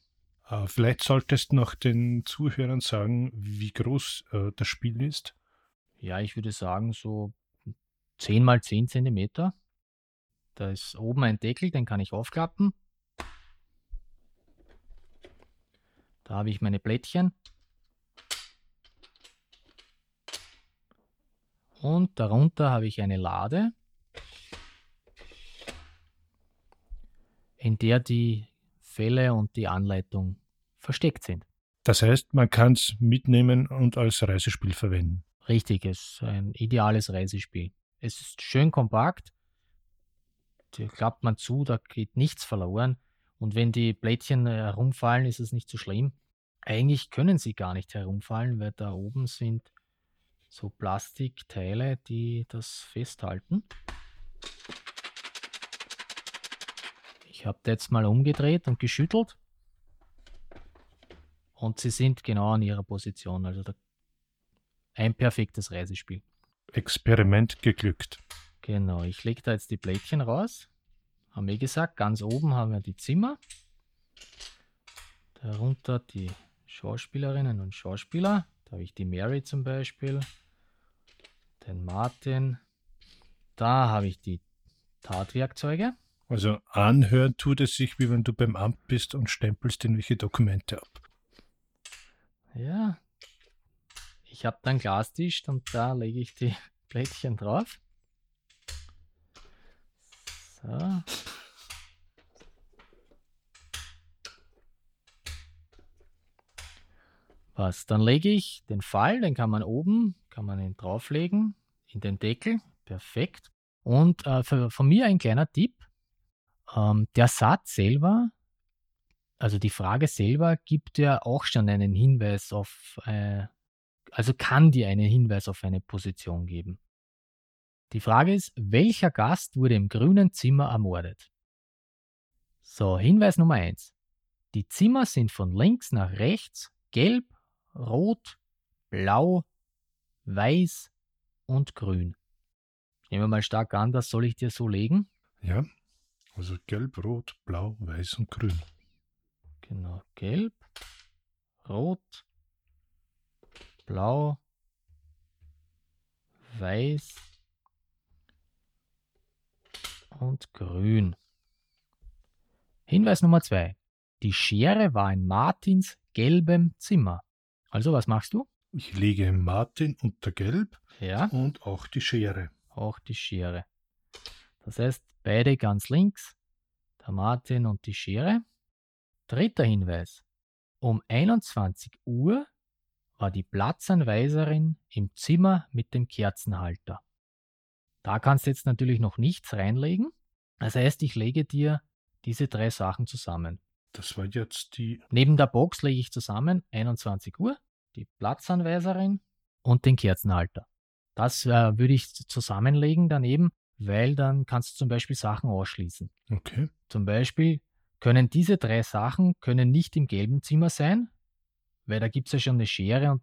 Uh, vielleicht solltest du noch den Zuhörern sagen, wie groß uh, das Spiel ist. Ja, ich würde sagen so 10 mal 10 Zentimeter. Da ist oben ein Deckel, den kann ich aufklappen. Da habe ich meine Blättchen. Und darunter habe ich eine Lade, in der die Fälle und die Anleitung versteckt sind. Das heißt, man kann es mitnehmen und als Reisespiel verwenden. Richtig, es ist ein ideales Reisespiel. Es ist schön kompakt, da klappt man zu, da geht nichts verloren. Und wenn die Blättchen herumfallen, ist es nicht so schlimm. Eigentlich können sie gar nicht herumfallen, weil da oben sind so Plastikteile, die das festhalten. Ich habe jetzt mal umgedreht und geschüttelt. Und sie sind genau an ihrer Position. Also ein perfektes Reisespiel. Experiment geglückt. Genau, ich lege da jetzt die Blättchen raus. Haben wir gesagt, ganz oben haben wir die Zimmer. Darunter die Schauspielerinnen und Schauspieler. Da habe ich die Mary zum Beispiel den Martin. Da habe ich die Tatwerkzeuge. Also anhören tut es sich, wie wenn du beim Amt bist und stempelst irgendwelche Dokumente ab. Ja. Ich habe dann Glastisch und da lege ich die Blättchen drauf. So. Was? Dann lege ich den Fall, den kann man oben, kann man ihn drauflegen, in den Deckel. Perfekt. Und äh, für, von mir ein kleiner Tipp. Ähm, der Satz selber, also die Frage selber, gibt ja auch schon einen Hinweis auf, äh, also kann dir einen Hinweis auf eine Position geben. Die Frage ist, welcher Gast wurde im grünen Zimmer ermordet? So, Hinweis Nummer eins: Die Zimmer sind von links nach rechts gelb Rot, Blau, Weiß und Grün. Ich nehme mal stark an, das soll ich dir so legen. Ja, also Gelb, Rot, Blau, Weiß und Grün. Genau, Gelb, Rot, Blau, Weiß und Grün. Hinweis Nummer zwei: Die Schere war in Martins gelbem Zimmer. Also, was machst du? Ich lege Martin unter Gelb ja. und auch die Schere. Auch die Schere. Das heißt, beide ganz links, der Martin und die Schere. Dritter Hinweis. Um 21 Uhr war die Platzanweiserin im Zimmer mit dem Kerzenhalter. Da kannst du jetzt natürlich noch nichts reinlegen, Das heißt, ich lege dir diese drei Sachen zusammen. Das war jetzt die. Neben der Box lege ich zusammen 21 Uhr, die Platzanweiserin und den Kerzenhalter. Das äh, würde ich zusammenlegen daneben, weil dann kannst du zum Beispiel Sachen ausschließen. Okay. Zum Beispiel können diese drei Sachen können nicht im gelben Zimmer sein, weil da gibt es ja schon eine Schere und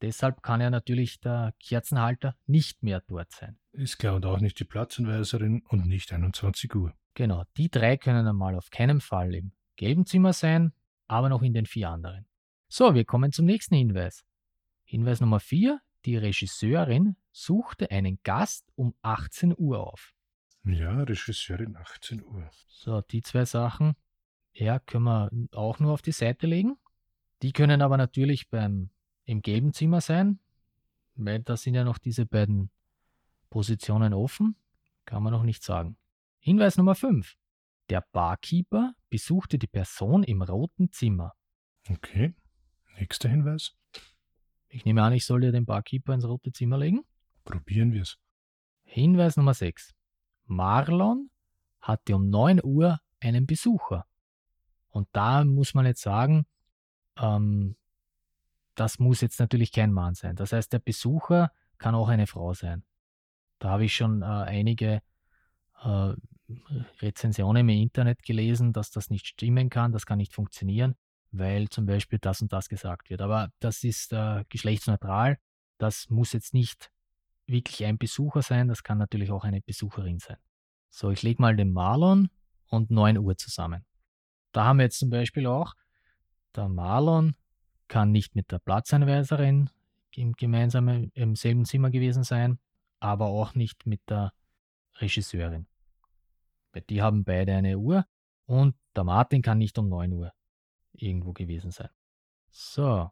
deshalb kann ja natürlich der Kerzenhalter nicht mehr dort sein. Ist klar, und auch nicht die Platzanweiserin und nicht 21 Uhr. Genau, die drei können einmal auf keinen Fall im gelben Zimmer sein, aber noch in den vier anderen. So, wir kommen zum nächsten Hinweis. Hinweis Nummer vier: Die Regisseurin suchte einen Gast um 18 Uhr auf. Ja, Regisseurin 18 Uhr. So, die zwei Sachen, ja, können wir auch nur auf die Seite legen. Die können aber natürlich beim, im gelben Zimmer sein, weil da sind ja noch diese beiden Positionen offen. Kann man noch nicht sagen. Hinweis Nummer 5. Der Barkeeper besuchte die Person im roten Zimmer. Okay. Nächster Hinweis. Ich nehme an, ich soll dir den Barkeeper ins rote Zimmer legen. Probieren wir es. Hinweis Nummer 6. Marlon hatte um 9 Uhr einen Besucher. Und da muss man jetzt sagen, ähm, das muss jetzt natürlich kein Mann sein. Das heißt, der Besucher kann auch eine Frau sein. Da habe ich schon äh, einige äh, Rezensionen im Internet gelesen, dass das nicht stimmen kann, das kann nicht funktionieren, weil zum Beispiel das und das gesagt wird. Aber das ist äh, geschlechtsneutral. Das muss jetzt nicht wirklich ein Besucher sein, das kann natürlich auch eine Besucherin sein. So, ich lege mal den Marlon und 9 Uhr zusammen. Da haben wir jetzt zum Beispiel auch, der Marlon kann nicht mit der Platzanweiserin im gemeinsamen, im selben Zimmer gewesen sein, aber auch nicht mit der Regisseurin. Weil die haben beide eine Uhr und der Martin kann nicht um 9 Uhr irgendwo gewesen sein. So.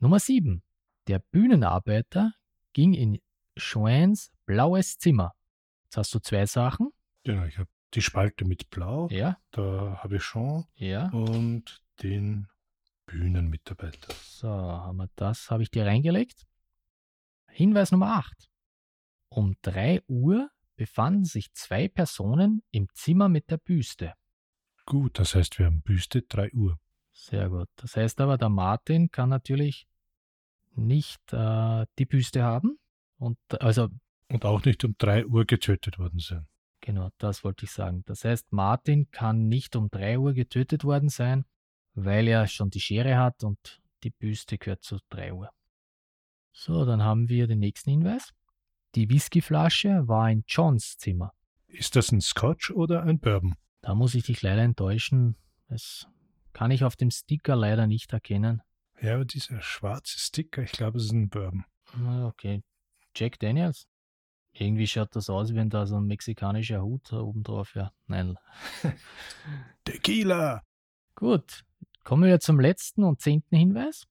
Nummer 7. Der Bühnenarbeiter ging in Schweins blaues Zimmer. Jetzt hast du zwei Sachen. Genau, ich habe die Spalte mit Blau. Ja. Da habe ich schon. Ja. Und den Bühnenmitarbeiter. So, haben wir das, habe ich dir reingelegt. Hinweis Nummer 8. Um 3 Uhr befanden sich zwei Personen im Zimmer mit der Büste. Gut, das heißt, wir haben Büste 3 Uhr. Sehr gut. Das heißt aber, der Martin kann natürlich nicht äh, die Büste haben. Und also. Und auch nicht um 3 Uhr getötet worden sein. Genau, das wollte ich sagen. Das heißt, Martin kann nicht um 3 Uhr getötet worden sein, weil er schon die Schere hat und die Büste gehört zu 3 Uhr. So, dann haben wir den nächsten Hinweis. Die Whiskyflasche war in Johns Zimmer. Ist das ein Scotch oder ein Bourbon? Da muss ich dich leider enttäuschen. Das kann ich auf dem Sticker leider nicht erkennen. Ja, aber dieser schwarze Sticker, ich glaube, es ist ein Bourbon. Okay. Jack Daniels? Irgendwie schaut das aus, wenn da so ein mexikanischer Hut oben drauf wäre. Nein. Tequila! Gut. Kommen wir zum letzten und zehnten Hinweis.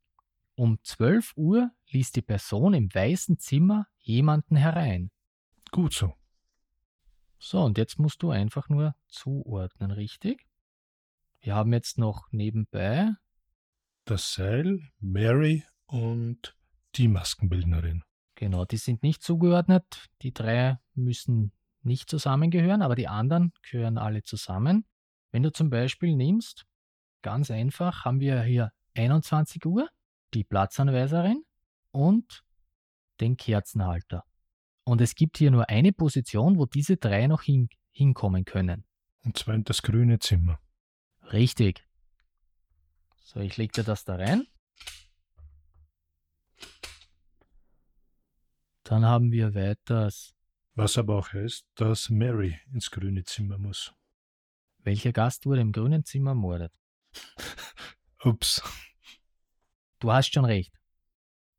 Um 12 Uhr ließ die Person im weißen Zimmer jemanden herein. Gut so. So, und jetzt musst du einfach nur zuordnen, richtig? Wir haben jetzt noch nebenbei das Seil, Mary und die Maskenbildnerin. Genau, die sind nicht zugeordnet. Die drei müssen nicht zusammengehören, aber die anderen gehören alle zusammen. Wenn du zum Beispiel nimmst, ganz einfach, haben wir hier 21 Uhr, die Platzanweiserin und den Kerzenhalter. Und es gibt hier nur eine Position, wo diese drei noch hin, hinkommen können. Und zwar in das grüne Zimmer. Richtig. So, ich lege dir das da rein. Dann haben wir weiters. Was aber auch heißt, dass Mary ins grüne Zimmer muss. Welcher Gast wurde im grünen Zimmer ermordet? Ups. Du hast schon recht.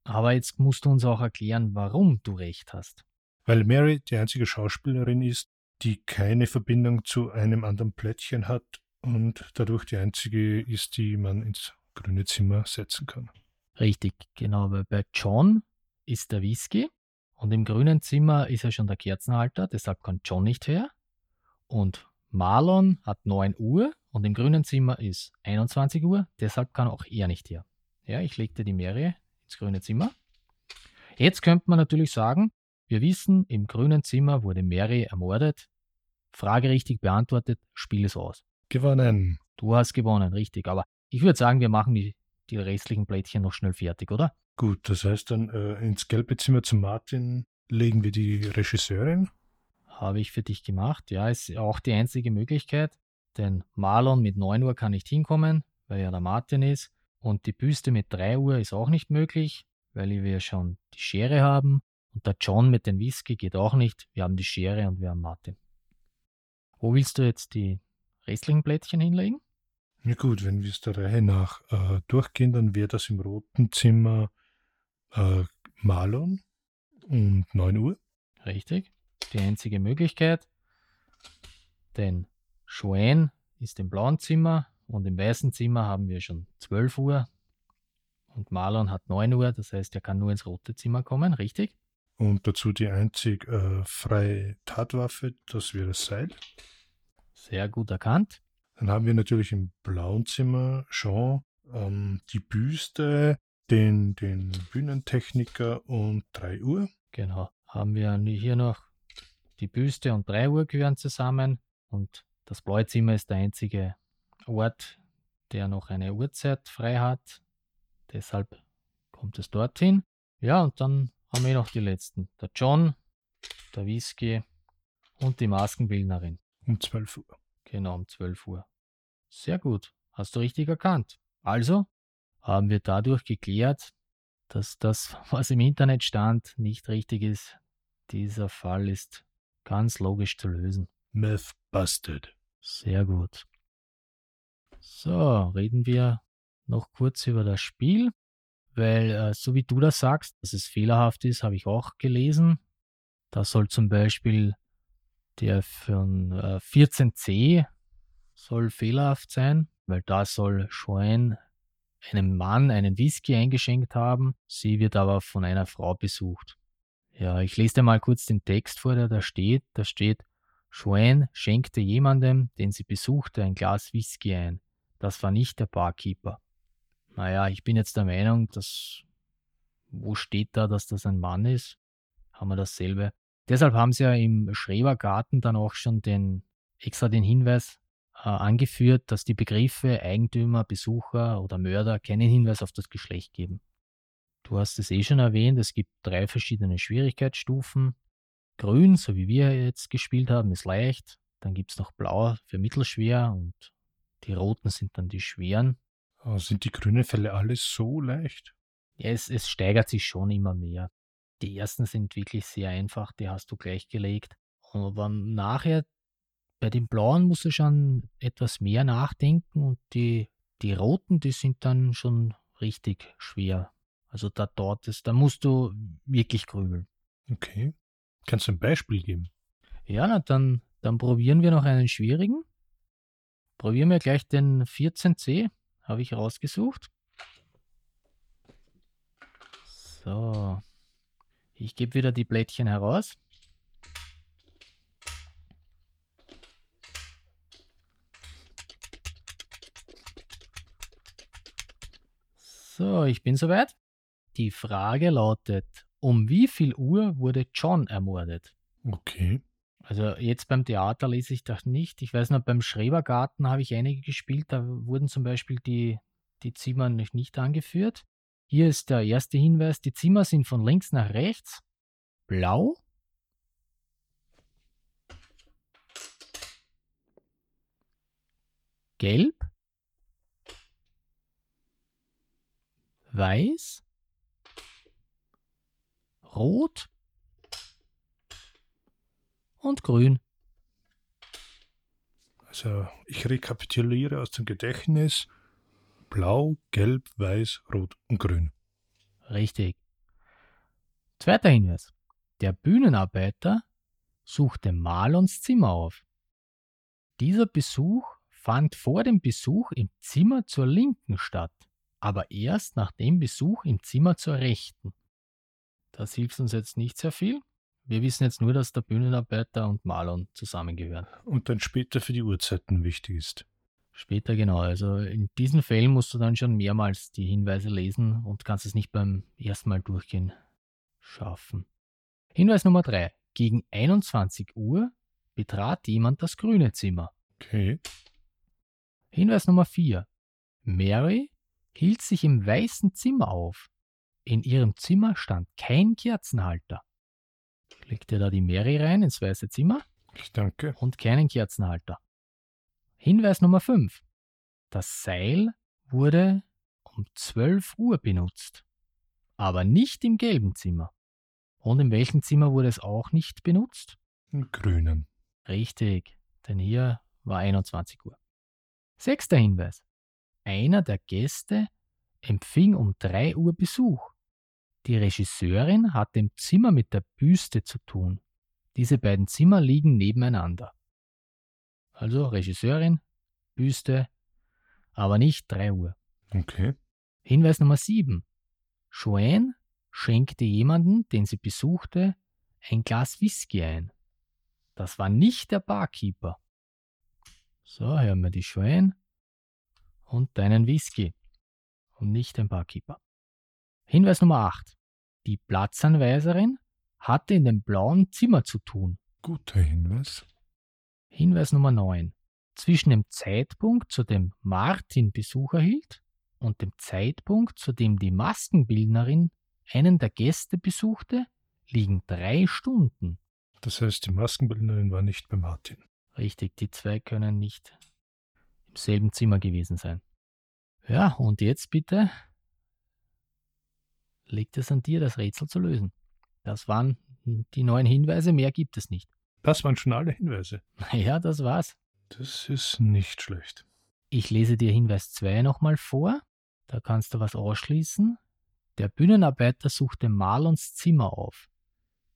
Aber jetzt musst du uns auch erklären, warum du recht hast. Weil Mary die einzige Schauspielerin ist, die keine Verbindung zu einem anderen Plättchen hat und dadurch die einzige ist, die man ins grüne Zimmer setzen kann. Richtig, genau. Weil bei John ist der Whisky und im grünen Zimmer ist ja schon der Kerzenhalter, deshalb kann John nicht her. Und Marlon hat 9 Uhr und im grünen Zimmer ist 21 Uhr, deshalb kann auch er nicht her. Ja, ich legte die Mary ins grüne Zimmer. Jetzt könnte man natürlich sagen, wir wissen, im grünen Zimmer wurde Mary ermordet. Frage richtig beantwortet, Spiel ist aus. Gewonnen. Du hast gewonnen, richtig. Aber ich würde sagen, wir machen die, die restlichen Plättchen noch schnell fertig, oder? Gut, das heißt dann äh, ins gelbe Zimmer zu Martin legen wir die Regisseurin. Habe ich für dich gemacht. Ja, ist auch die einzige Möglichkeit. Denn Marlon mit 9 Uhr kann nicht hinkommen, weil ja der Martin ist. Und die Büste mit 3 Uhr ist auch nicht möglich, weil wir schon die Schere haben. Und der John mit dem Whisky geht auch nicht. Wir haben die Schere und wir haben Martin. Wo willst du jetzt die restlichen Plättchen hinlegen? Ja gut, wenn wir es der Reihe nach äh, durchgehen, dann wäre das im roten Zimmer äh, Marlon um 9 Uhr. Richtig, die einzige Möglichkeit. Denn Joanne ist im blauen Zimmer und im weißen Zimmer haben wir schon 12 Uhr. Und Marlon hat 9 Uhr, das heißt, er kann nur ins rote Zimmer kommen, richtig? Und dazu die einzig äh, freie Tatwaffe, das wäre das Seil. Sehr gut erkannt. Dann haben wir natürlich im blauen Zimmer Jean ähm, die Büste, den, den Bühnentechniker und 3 Uhr. Genau. Haben wir hier noch die Büste und 3 Uhr gehören zusammen und das blaue Zimmer ist der einzige Ort, der noch eine Uhrzeit frei hat. Deshalb kommt es dorthin. Ja, und dann haben wir noch die letzten. Der John, der Whisky und die Maskenbildnerin. Um 12 Uhr. Genau, um 12 Uhr. Sehr gut. Hast du richtig erkannt. Also haben wir dadurch geklärt, dass das, was im Internet stand, nicht richtig ist. Dieser Fall ist ganz logisch zu lösen. Myth busted. Sehr gut. So, reden wir noch kurz über das Spiel, weil äh, so wie du das sagst, dass es fehlerhaft ist, habe ich auch gelesen. Da soll zum Beispiel der von äh, 14c soll fehlerhaft sein, weil da soll Joanne einem Mann einen Whisky eingeschenkt haben. Sie wird aber von einer Frau besucht. Ja, ich lese dir mal kurz den Text vor, der da steht. Da steht, Joanne schenkte jemandem, den sie besuchte, ein Glas Whisky ein. Das war nicht der Barkeeper. Naja, ich bin jetzt der Meinung, dass. Wo steht da, dass das ein Mann ist? Haben wir dasselbe. Deshalb haben sie ja im Schrebergarten dann auch schon den, extra den Hinweis äh, angeführt, dass die Begriffe Eigentümer, Besucher oder Mörder keinen Hinweis auf das Geschlecht geben. Du hast es eh schon erwähnt, es gibt drei verschiedene Schwierigkeitsstufen. Grün, so wie wir jetzt gespielt haben, ist leicht. Dann gibt es noch Blau für mittelschwer und die roten sind dann die schweren. Oh, sind die grünen Fälle alle so leicht? Ja, es, es steigert sich schon immer mehr. Die ersten sind wirklich sehr einfach, die hast du gleich gelegt. Aber nachher, bei den blauen musst du schon etwas mehr nachdenken und die, die roten, die sind dann schon richtig schwer. Also da dort ist, da musst du wirklich grübeln. Okay. Kannst du ein Beispiel geben? Ja, na, dann, dann probieren wir noch einen schwierigen. Probieren wir gleich den 14c, habe ich rausgesucht. So, ich gebe wieder die Blättchen heraus. So, ich bin soweit. Die Frage lautet, um wie viel Uhr wurde John ermordet? Okay. Also jetzt beim Theater lese ich das nicht. Ich weiß noch, beim Schrebergarten habe ich einige gespielt, da wurden zum Beispiel die, die Zimmer noch nicht angeführt. Hier ist der erste Hinweis, die Zimmer sind von links nach rechts blau. Gelb. Weiß Rot und Grün. Also ich rekapituliere aus dem Gedächtnis. Blau, Gelb, Weiß, Rot und Grün. Richtig. Zweiter Hinweis. Der Bühnenarbeiter suchte Marlons Zimmer auf. Dieser Besuch fand vor dem Besuch im Zimmer zur Linken statt, aber erst nach dem Besuch im Zimmer zur Rechten. Das hilft uns jetzt nicht sehr viel. Wir wissen jetzt nur, dass der Bühnenarbeiter und Marlon zusammengehören. Und dann später für die Uhrzeiten wichtig ist. Später genau. Also in diesen Fällen musst du dann schon mehrmals die Hinweise lesen und kannst es nicht beim ersten Mal durchgehen schaffen. Hinweis Nummer 3. Gegen 21 Uhr betrat jemand das grüne Zimmer. Okay. Hinweis Nummer 4. Mary hielt sich im weißen Zimmer auf. In ihrem Zimmer stand kein Kerzenhalter. Legt ihr da die Mary rein ins weiße Zimmer Ich danke. und keinen Kerzenhalter. Hinweis Nummer 5. Das Seil wurde um 12 Uhr benutzt, aber nicht im gelben Zimmer. Und in welchem Zimmer wurde es auch nicht benutzt? Im Grünen. Richtig, denn hier war 21 Uhr. Sechster Hinweis. Einer der Gäste empfing um 3 Uhr Besuch. Die Regisseurin hatte im Zimmer mit der Büste zu tun. Diese beiden Zimmer liegen nebeneinander. Also Regisseurin, Büste, aber nicht 3 Uhr. Okay. Hinweis Nummer 7. Joanne schenkte jemanden, den sie besuchte, ein Glas Whisky ein. Das war nicht der Barkeeper. So, hören wir die Joanne und deinen Whisky und nicht den Barkeeper. Hinweis Nummer 8. Die Platzanweiserin hatte in dem blauen Zimmer zu tun. Guter Hinweis. Hinweis Nummer 9. Zwischen dem Zeitpunkt, zu dem Martin Besuch erhielt, und dem Zeitpunkt, zu dem die Maskenbildnerin einen der Gäste besuchte, liegen drei Stunden. Das heißt, die Maskenbildnerin war nicht bei Martin. Richtig, die zwei können nicht im selben Zimmer gewesen sein. Ja, und jetzt bitte liegt es an dir, das Rätsel zu lösen. Das waren die neuen Hinweise, mehr gibt es nicht. Das waren schon alle Hinweise. Ja, das war's. Das ist nicht schlecht. Ich lese dir Hinweis 2 nochmal vor. Da kannst du was ausschließen. Der Bühnenarbeiter suchte Marlons Zimmer auf.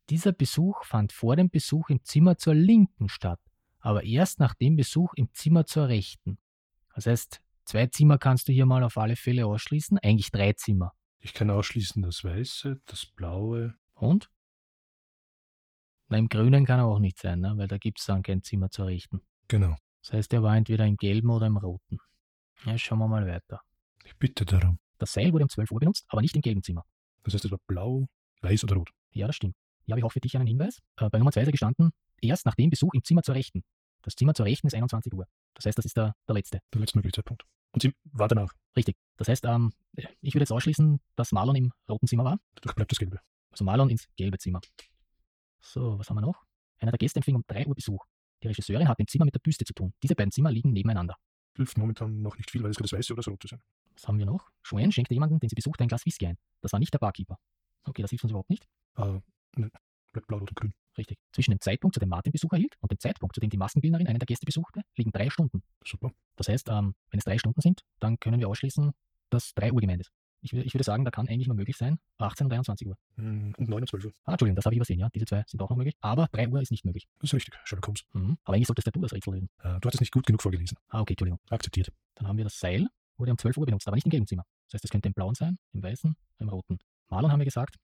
Dieser Besuch fand vor dem Besuch im Zimmer zur Linken statt, aber erst nach dem Besuch im Zimmer zur Rechten. Das heißt, zwei Zimmer kannst du hier mal auf alle Fälle ausschließen, eigentlich drei Zimmer. Ich kann ausschließen das Weiße, das Blaue. Und? Na, im Grünen kann er auch nicht sein, ne? weil da gibt es dann kein Zimmer zur Rechten. Genau. Das heißt, er war entweder im Gelben oder im Roten. Ja, schauen wir mal weiter. Ich bitte darum. Das Seil wurde um 12 Uhr benutzt, aber nicht im gelben Zimmer. Das heißt, es war blau, weiß oder rot. Ja, das stimmt. Ja, aber ich hoffe für dich einen Hinweis. Äh, bei Nummer 2 ist er gestanden, erst nach dem Besuch im Zimmer zur Rechten. Das Zimmer zur Rechten ist 21 Uhr. Das heißt, das ist der, der letzte. Der letztmögliche Zeitpunkt. Und sie war danach. Richtig. Das heißt, ähm, ich würde jetzt ausschließen, dass Marlon im roten Zimmer war. Dadurch bleibt das Gelbe. Also Marlon ins gelbe Zimmer. So, was haben wir noch? Einer der Gäste empfing um 3 Uhr Besuch. Die Regisseurin hat im Zimmer mit der Büste zu tun. Diese beiden Zimmer liegen nebeneinander. Hilft momentan noch nicht viel, weil es kann das Weiße oder das Rote sein. Was haben wir noch? Joanne schenkte jemanden, den sie besuchte, ein Glas Whisky ein. Das war nicht der Barkeeper. Okay, das hilft uns überhaupt nicht. Äh, ne, bleibt blau, rot und grün. Richtig. Zwischen dem Zeitpunkt, zu dem Martin Besuch erhielt, und dem Zeitpunkt, zu dem die Maskenbildnerin einen der Gäste besuchte, liegen drei Stunden. Super. Das heißt, ähm, wenn es drei Stunden sind, dann können wir ausschließen, dass 3 Uhr gemeint ist. Ich, würde- ich würde sagen, da kann eigentlich nur möglich sein 18 und 23 Uhr. Hm, Und 9 und 12 Uhr. Ah, Entschuldigung, das habe ich übersehen, ja. Diese zwei sind auch noch möglich. Aber 3 Uhr ist nicht möglich. Das ist richtig, Sherlock Holmes. Mhm. Aber eigentlich solltest du das Rätsel lösen. Äh, du hast es nicht gut genug vorgelesen. Ah, okay, Entschuldigung. Akzeptiert. Dann haben wir das Seil, wurde um 12 Uhr benutzt, aber nicht im gelben Zimmer. Das heißt, es könnte im blauen sein, im weißen, im roten. Marlon haben wir gesagt,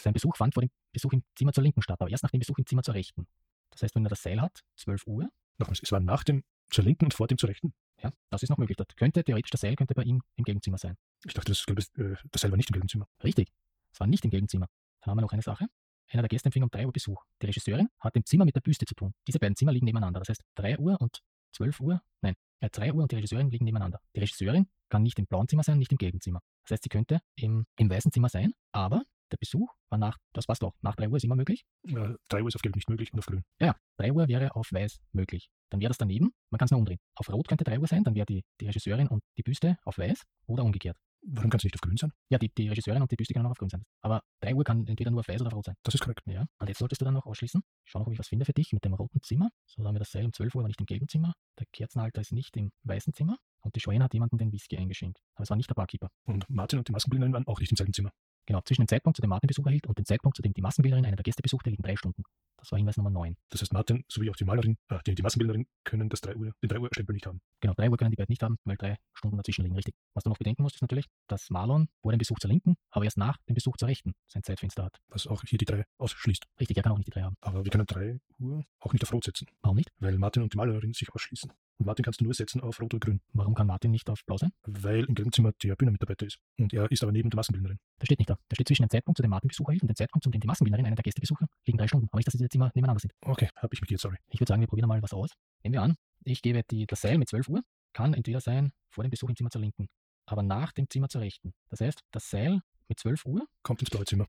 sein Besuch fand vor dem Besuch im Zimmer zur linken statt, aber erst nach dem Besuch im Zimmer zur rechten. Das heißt, wenn er das Seil hat, 12 Uhr, Nochmals, es war nach dem zur linken und vor dem zur rechten. Ja, das ist noch möglich. Das könnte theoretisch das Seil könnte bei ihm im gelben Zimmer sein. Ich dachte, das, äh, das Seil war nicht im gelben Zimmer. Richtig. Es war nicht im gelben Zimmer. Dann haben wir noch eine Sache. Einer der Gäste empfing um 3 Uhr Besuch. Die Regisseurin hat im Zimmer mit der Büste zu tun. Diese beiden Zimmer liegen nebeneinander. Das heißt, 3 Uhr und 12 Uhr, nein, äh, 3 Uhr und die Regisseurin liegen nebeneinander. Die Regisseurin kann nicht im blauen Zimmer sein, nicht im gelben Zimmer. Das heißt, sie könnte im, im weißen Zimmer sein, aber der Besuch war nach, das passt auch, nach 3 Uhr ist immer möglich. Äh, 3 Uhr ist auf Gelb nicht möglich und auf Grün. Ja, 3 Uhr wäre auf weiß möglich. Dann wäre das daneben, man kann es nur umdrehen. Auf rot könnte 3 Uhr sein, dann wäre die, die Regisseurin und die Büste auf weiß oder umgekehrt. Warum kann es nicht auf Grün sein? Ja, die, die Regisseurin und die Büste können auch auf grün sein. Aber 3 Uhr kann entweder nur auf weiß oder auf rot sein. Das ist korrekt. Ja, und jetzt solltest du dann noch ausschließen. Schau noch, ob ich was finde für dich mit dem roten Zimmer. So, da haben wir das Seil um 12 Uhr, aber nicht im gelben Zimmer. Der Kerzenhalter ist nicht im weißen Zimmer. Und die Joanne hat jemandem den Whisky eingeschenkt. Aber es war nicht der Barkeeper. Und Martin und die Maskenbildnerin waren auch nicht im selben Zimmer. Genau, zwischen dem Zeitpunkt, zu dem Martin Besuch erhielt und dem Zeitpunkt, zu dem die Maskenbildnerin einer der Gäste besuchte, liegen drei Stunden. Das war Hinweis Nummer 9. Das heißt, Martin sowie auch die Malerin, äh, die, die Maskenbildnerin können das 3 Uhr, den 3 Uhr Stempel nicht haben. Genau, 3 Uhr können die beiden nicht haben, weil drei Stunden dazwischen liegen, richtig. Was du noch bedenken musst, ist natürlich, dass Marlon vor dem Besuch zur Linken, aber erst nach dem Besuch zur Rechten sein Zeitfenster hat. Was auch hier die 3 ausschließt. Richtig, er kann auch nicht die drei haben. Aber wir können 3 Uhr auch nicht auf Rot setzen, Warum nicht? weil Martin und die Malerin sich ausschließen. Und Martin kannst du nur setzen auf Rot oder Grün, Warum kann Martin nicht auf Blau sein? weil im gelben Zimmer der Bühnenmitarbeiter ist. Und er ist aber neben der Maskenbildnerin. Das steht nicht da. Da steht zwischen dem Zeitpunkt, zu dem Martin Besuch erhielt und dem Zeitpunkt, zu dem die Maskenbildnerin einer der Gäste besuchte, liegen drei Stunden. Aber nicht, dass Zimmer nebeneinander sind. Okay, habe ich mich jetzt, sorry. Ich würde sagen, wir probieren mal was aus. Nehmen wir an, ich gebe die, das Seil mit 12 Uhr, kann entweder sein vor dem Besuch im Zimmer zur Linken, aber nach dem Zimmer zur Rechten. Das heißt, das Seil mit 12 Uhr Kommt ins blaue Zimmer.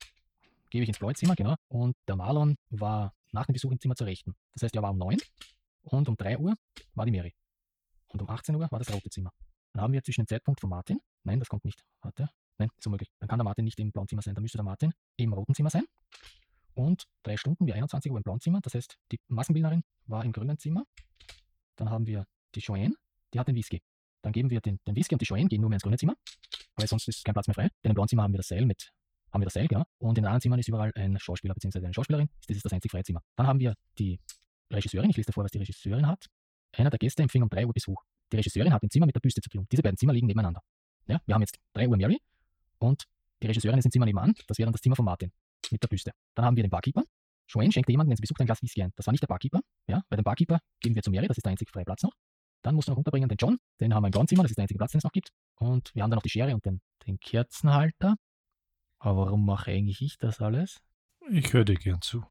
gebe ich ins blaue Zimmer, genau, und der Marlon war nach dem Besuch im Zimmer zur Rechten. Das heißt, er war um 9 und um 3 Uhr war die Mary. Und um 18 Uhr war das rote Zimmer. Dann haben wir zwischen dem Zeitpunkt von Martin, nein, das kommt nicht, warte, nein, ist unmöglich. Dann kann der Martin nicht im blauen Zimmer sein, dann müsste der Martin im roten Zimmer sein. Und drei Stunden wie 21 Uhr im blauen Zimmer, das heißt, die Maskenbildnerin war im grünen Zimmer. Dann haben wir die Joanne, die hat den Whisky. Dann geben wir den, den Whisky und die Joanne gehen nur mehr ins grüne Zimmer, weil sonst ist kein Platz mehr frei. Denn im blauen Zimmer haben wir das Seil mit, haben wir das Seil, genau. Und in den anderen Zimmern ist überall ein Schauspieler bzw. eine Schauspielerin. Das ist das einzig freie Zimmer. Dann haben wir die Regisseurin, ich lese dir vor, was die Regisseurin hat. Einer der Gäste empfing um 3 Uhr Besuch. Die Regisseurin hat im Zimmer mit der Büste zu tun. Diese beiden Zimmer liegen nebeneinander. Ja, wir haben jetzt 3 Uhr Mary und die Regisseurin ist im Zimmer nebenan. Das wäre dann das Zimmer von Martin mit der Büste. Dann haben wir den Barkeeper. Joanne schenkte jemandem, wenn sie besucht, ein Glas Whisky ein. Das war nicht der Barkeeper. Ja, bei dem Barkeeper geben wir zu Mary, das ist der einzige freie Platz noch. Dann musst du noch unterbringen den John, den haben wir im blauen Zimmer, das ist der einzige Platz, den es noch gibt. Und wir haben dann noch die Schere und den, den Kerzenhalter. Aber warum mache eigentlich ich das alles? Ich höre dir gern zu.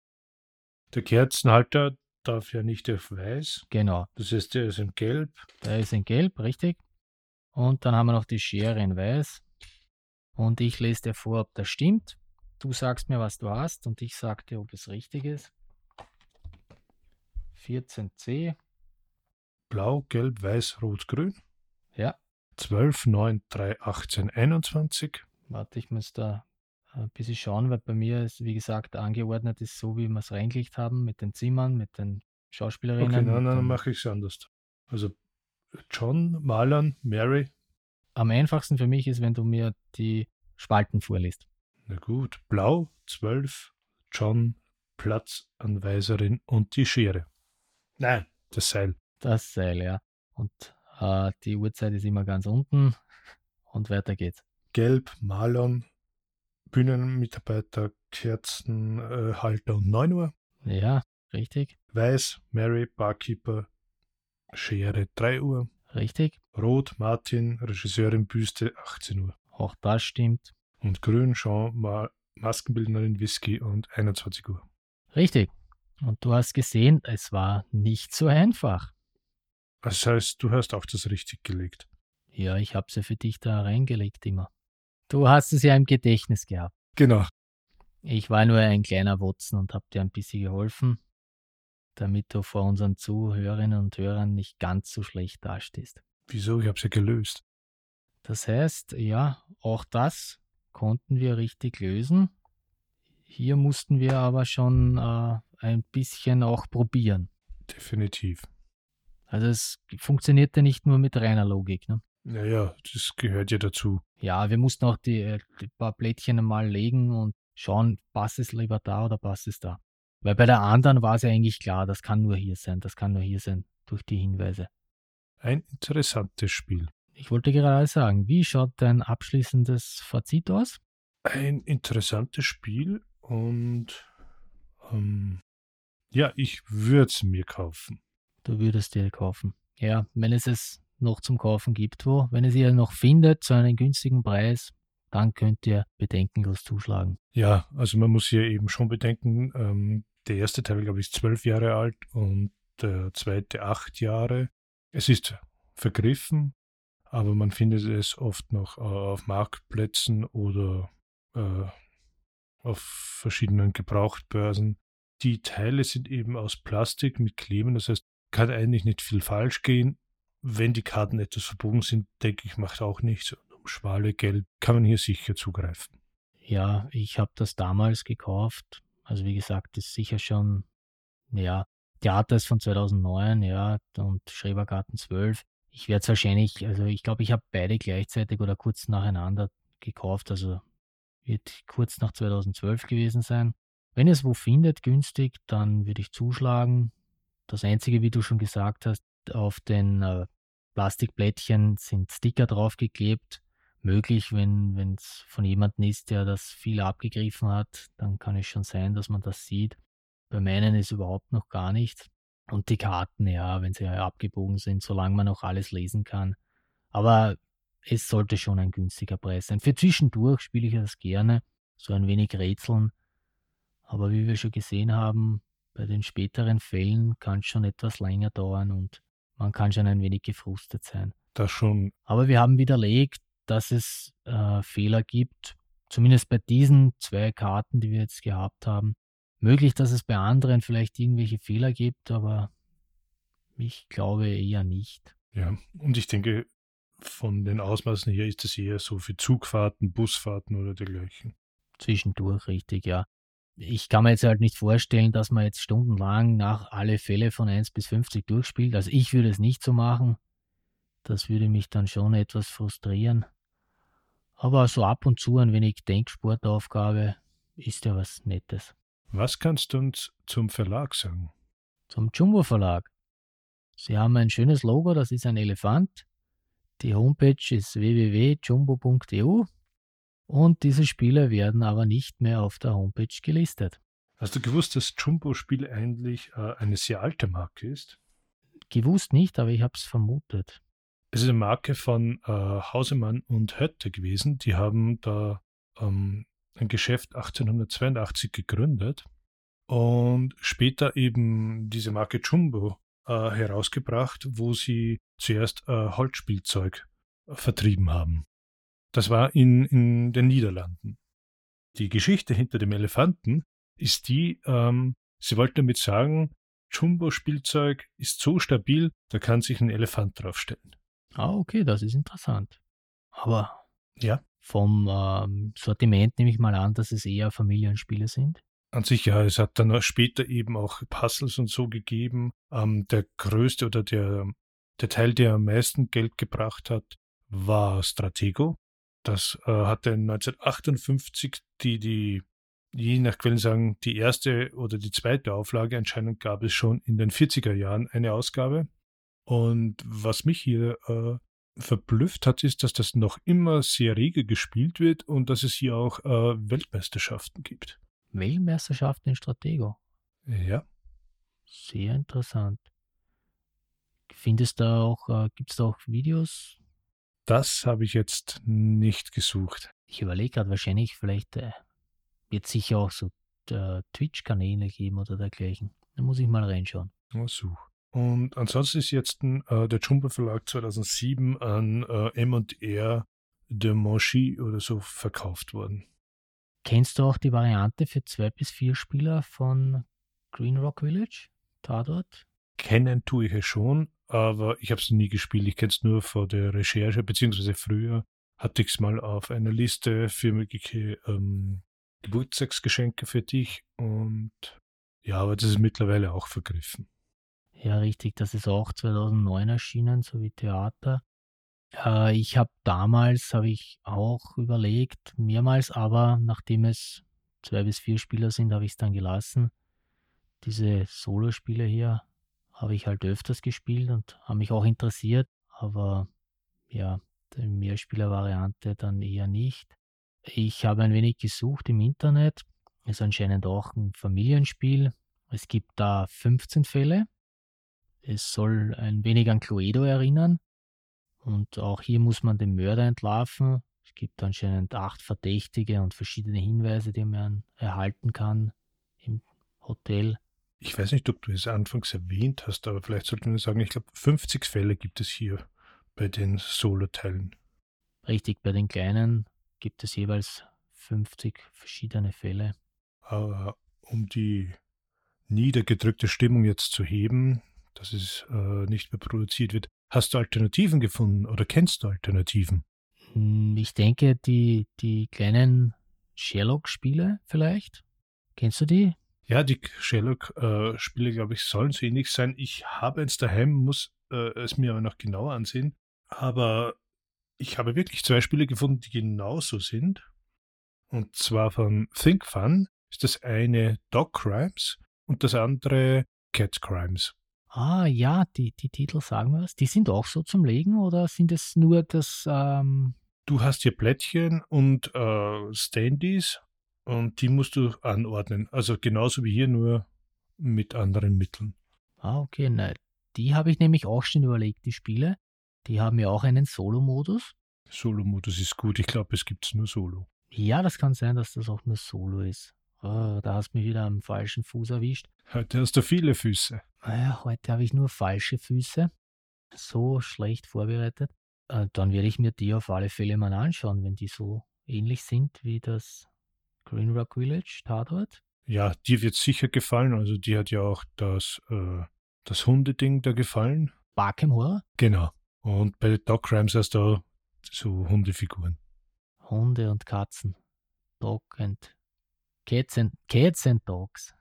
Der Kerzenhalter darf ja nicht auf weiß. Genau, Das heißt, der ist in gelb. der ist in Gelb, richtig. Und dann haben wir noch die Schere in Weiß. Und ich lese dir vor, ob das stimmt. Du sagst mir, was du hast, und ich sag dir, ob es richtig ist. 14c, Blau, gelb, weiß, rot, grün. Ja. 12, 9, 3, 18, 21. Warte, ich muss da ein bisschen schauen, weil bei mir ist, wie gesagt, angeordnet ist so, wie wir es reingelegt haben, mit den Zimmern, mit den Schauspielerinnen. Okay, nein, nein, dann mache ich es anders. Also John, Marlon, Mary. Am einfachsten für mich ist, wenn du mir die Spalten vorliest. Na gut. Blau, 12, John, Platzanweiserin und die Schere. Nein, das Seil. Das Seil, ja. Und äh, die Uhrzeit ist immer ganz unten und weiter geht's. Gelb, Marlon, Bühnenmitarbeiter, Kerzenhalter äh, um 9 Uhr. Ja, richtig, Weiß, Mary, Barkeeper, Schere 3 Uhr. richtig. Rot, Martin, Regisseurin Büste 18 Uhr. Auch das stimmt. Und Grün, Jean, Ma Maskenbildnerin Whisky und 21 Uhr. Richtig. Und du hast gesehen, es war nicht so einfach. Das heißt, du hast auch das richtig gelegt. Ja, ich habe sie für dich da reingelegt immer. Du hast es ja im Gedächtnis gehabt. Genau. Ich war nur ein kleiner Wotzen und habe dir ein bisschen geholfen, damit du vor unseren Zuhörerinnen und Hörern nicht ganz so schlecht dastehst. Wieso? Ich habe sie gelöst. Das heißt, ja, auch das konnten wir richtig lösen. Hier mussten wir aber schon äh, ein bisschen auch probieren. Definitiv. Also es funktionierte nicht nur mit reiner Logik. Ne? Naja, das gehört ja dazu. Ja, wir mussten auch die, äh, die paar Plättchen einmal legen und schauen, passt es lieber da oder passt es da. Weil bei der anderen war es ja eigentlich klar, das kann nur hier sein, das kann nur hier sein, durch die Hinweise. Ein interessantes Spiel. Ich wollte gerade sagen, wie schaut dein abschließendes Fazit aus? Ein interessantes Spiel und ähm, ja, ich würde es mir kaufen. Du würdest dir kaufen. Ja, wenn es es noch zum Kaufen gibt, wo, wenn es ihr noch findet zu einem günstigen Preis, dann könnt ihr bedenkenlos zuschlagen. Ja, also man muss hier eben schon bedenken, ähm, der erste Teil, glaube ich, ist zwölf Jahre alt und der zweite acht Jahre. Es ist vergriffen, aber man findet es oft noch äh, auf Marktplätzen oder äh, auf verschiedenen Gebrauchtbörsen. Die Teile sind eben aus Plastik mit Kleben, das heißt, kann eigentlich nicht viel falsch gehen. Wenn die Karten etwas verbogen sind, denke ich, macht auch nichts. Und um schmale Geld kann man hier sicher zugreifen. Ja, ich habe das damals gekauft. Also wie gesagt, ist sicher schon, ja, Theater ist von 2009, ja, und Schrebergarten 12. Ich werde es wahrscheinlich, also ich glaube, ich habe beide gleichzeitig oder kurz nacheinander gekauft. Also wird kurz nach 2012 gewesen sein. Wenn es wo findet, günstig, dann würde ich zuschlagen. Das Einzige, wie du schon gesagt hast, auf den äh, Plastikblättchen sind Sticker draufgeklebt. Möglich, wenn es von jemandem ist, der das viel abgegriffen hat, dann kann es schon sein, dass man das sieht. Bei meinen ist überhaupt noch gar nichts. Und die Karten, ja, wenn sie ja abgebogen sind, solange man noch alles lesen kann. Aber es sollte schon ein günstiger Preis sein. Für zwischendurch spiele ich das gerne, so ein wenig Rätseln. Aber wie wir schon gesehen haben, bei den späteren Fällen kann es schon etwas länger dauern und man kann schon ein wenig gefrustet sein. Das schon. Aber wir haben widerlegt, dass es äh, Fehler gibt, zumindest bei diesen zwei Karten, die wir jetzt gehabt haben. Möglich, dass es bei anderen vielleicht irgendwelche Fehler gibt, aber ich glaube eher nicht. Ja, und ich denke, von den Ausmaßen her ist es eher so für Zugfahrten, Busfahrten oder dergleichen. Zwischendurch, richtig, ja. Ich kann mir jetzt halt nicht vorstellen, dass man jetzt stundenlang nach alle Fälle von 1 bis 50 durchspielt. Also ich würde es nicht so machen. Das würde mich dann schon etwas frustrieren. Aber so ab und zu ein wenig Denksportaufgabe ist ja was Nettes. Was kannst du uns zum Verlag sagen? Zum Jumbo Verlag. Sie haben ein schönes Logo, das ist ein Elefant. Die Homepage ist www.jumbo.eu und diese Spiele werden aber nicht mehr auf der Homepage gelistet. Hast du gewusst, dass Jumbo-Spiel eigentlich äh, eine sehr alte Marke ist? Gewusst nicht, aber ich habe es vermutet. Es ist eine Marke von äh, Hausemann und Hötte gewesen. Die haben da ähm, ein Geschäft 1882 gegründet und später eben diese Marke Jumbo äh, herausgebracht, wo sie zuerst äh, Holzspielzeug vertrieben haben. Das war in, in den Niederlanden. Die Geschichte hinter dem Elefanten ist die, ähm, sie wollten damit sagen, Jumbo-Spielzeug ist so stabil, da kann sich ein Elefant draufstellen. Ah, okay, das ist interessant. Aber ja. Vom ähm, Sortiment nehme ich mal an, dass es eher Familienspiele sind. An sich ja, es hat dann später eben auch Puzzles und so gegeben. Ähm, der größte oder der, der Teil, der am meisten Geld gebracht hat, war Stratego. Das äh, hatte 1958 die, die, je nach Quellen sagen, die erste oder die zweite Auflage. Anscheinend gab es schon in den 40er Jahren eine Ausgabe. Und was mich hier äh, verblüfft hat, ist, dass das noch immer sehr rege gespielt wird und dass es hier auch äh, Weltmeisterschaften gibt. Weltmeisterschaften in Stratego? Ja. Sehr interessant. Findest du auch, äh, gibt es da auch Videos? Das habe ich jetzt nicht gesucht. Ich überlege gerade wahrscheinlich, vielleicht äh, wird sicher auch so äh, Twitch-Kanäle geben oder dergleichen. Da muss ich mal reinschauen. Oh, such. Und ansonsten ist jetzt äh, der Jumbo Verlag 2007 an äh, M&R de Monchy oder so verkauft worden. Kennst du auch die Variante für zwei bis vier Spieler von Green Rock Village? Tatort? Kennen tue ich es schon, aber ich habe es nie gespielt. Ich kenne es nur vor der Recherche, beziehungsweise früher hatte ich es mal auf einer Liste für mögliche ähm, Geburtstagsgeschenke für dich und ja, aber das ist mittlerweile auch vergriffen. Ja, richtig, das ist auch 2009 erschienen, so wie Theater. Äh, ich habe damals, habe ich auch überlegt, mehrmals, aber nachdem es zwei bis vier Spieler sind, habe ich es dann gelassen. Diese Solospiele hier habe ich halt öfters gespielt und haben mich auch interessiert, aber ja, die Mehrspieler-Variante dann eher nicht. Ich habe ein wenig gesucht im Internet. Es ist anscheinend auch ein Familienspiel. Es gibt da 15 Fälle. Es soll ein wenig an Cluedo erinnern. Und auch hier muss man den Mörder entlarven. Es gibt anscheinend acht Verdächtige und verschiedene Hinweise, die man erhalten kann im Hotel. Ich weiß nicht, ob du es anfangs erwähnt hast, aber vielleicht sollten wir sagen, ich glaube, 50 Fälle gibt es hier bei den Solo-Teilen. Richtig, bei den kleinen gibt es jeweils 50 verschiedene Fälle. Aber um die niedergedrückte Stimmung jetzt zu heben, dass es äh, nicht mehr produziert wird, Hast du Alternativen gefunden oder kennst du Alternativen? Hm, ich denke, die, die kleinen Sherlock-Spiele vielleicht. Kennst du die? Ja, die Sherlock-Spiele, äh, glaube ich, sollen so ähnlich sein. Ich habe eins daheim, muss äh, es mir aber noch genauer ansehen. Aber ich habe wirklich zwei Spiele gefunden, die genauso sind. Und zwar von Think Fun ist das eine Dog Crimes und das andere Cat Crimes. Ah ja, die, die Titel sagen wir was. Die sind auch so zum Legen oder sind es nur das... Ähm du hast hier Plättchen und äh, Standys und die musst du anordnen. Also genauso wie hier, nur mit anderen Mitteln. Ah, okay. Na, die habe ich nämlich auch schon überlegt, die Spiele. Die haben ja auch einen Solo-Modus. Solo-Modus ist gut. Ich glaube, es gibt es nur Solo. Ja, das kann sein, dass das auch nur Solo ist. Oh, da hast du mich wieder am falschen Fuß erwischt. Heute hast du viele Füße. Ja, heute habe ich nur falsche Füße. So schlecht vorbereitet. Äh, dann werde ich mir die auf alle Fälle mal anschauen, wenn die so ähnlich sind wie das Green Rock Village Tatort. Ja, dir wird sicher gefallen. Also die hat ja auch das, äh, das Hundeding da gefallen. Barkham Horror? Genau. Und bei Dog Crimes hast du so Hundefiguren. Hunde und Katzen. Dog and Cats and, Cats and Dogs.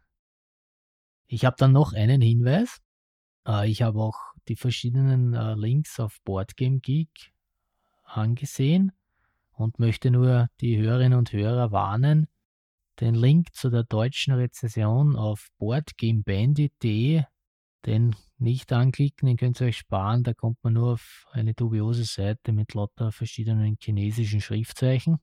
Ich habe dann noch einen Hinweis. Äh, ich habe auch die verschiedenen äh, Links auf Boardgame Geek angesehen und möchte nur die Hörerinnen und Hörer warnen. Den Link zu der deutschen Rezession auf boardgamebandit.de, den nicht anklicken, den könnt ihr euch sparen. Da kommt man nur auf eine dubiose Seite mit lauter verschiedenen chinesischen Schriftzeichen.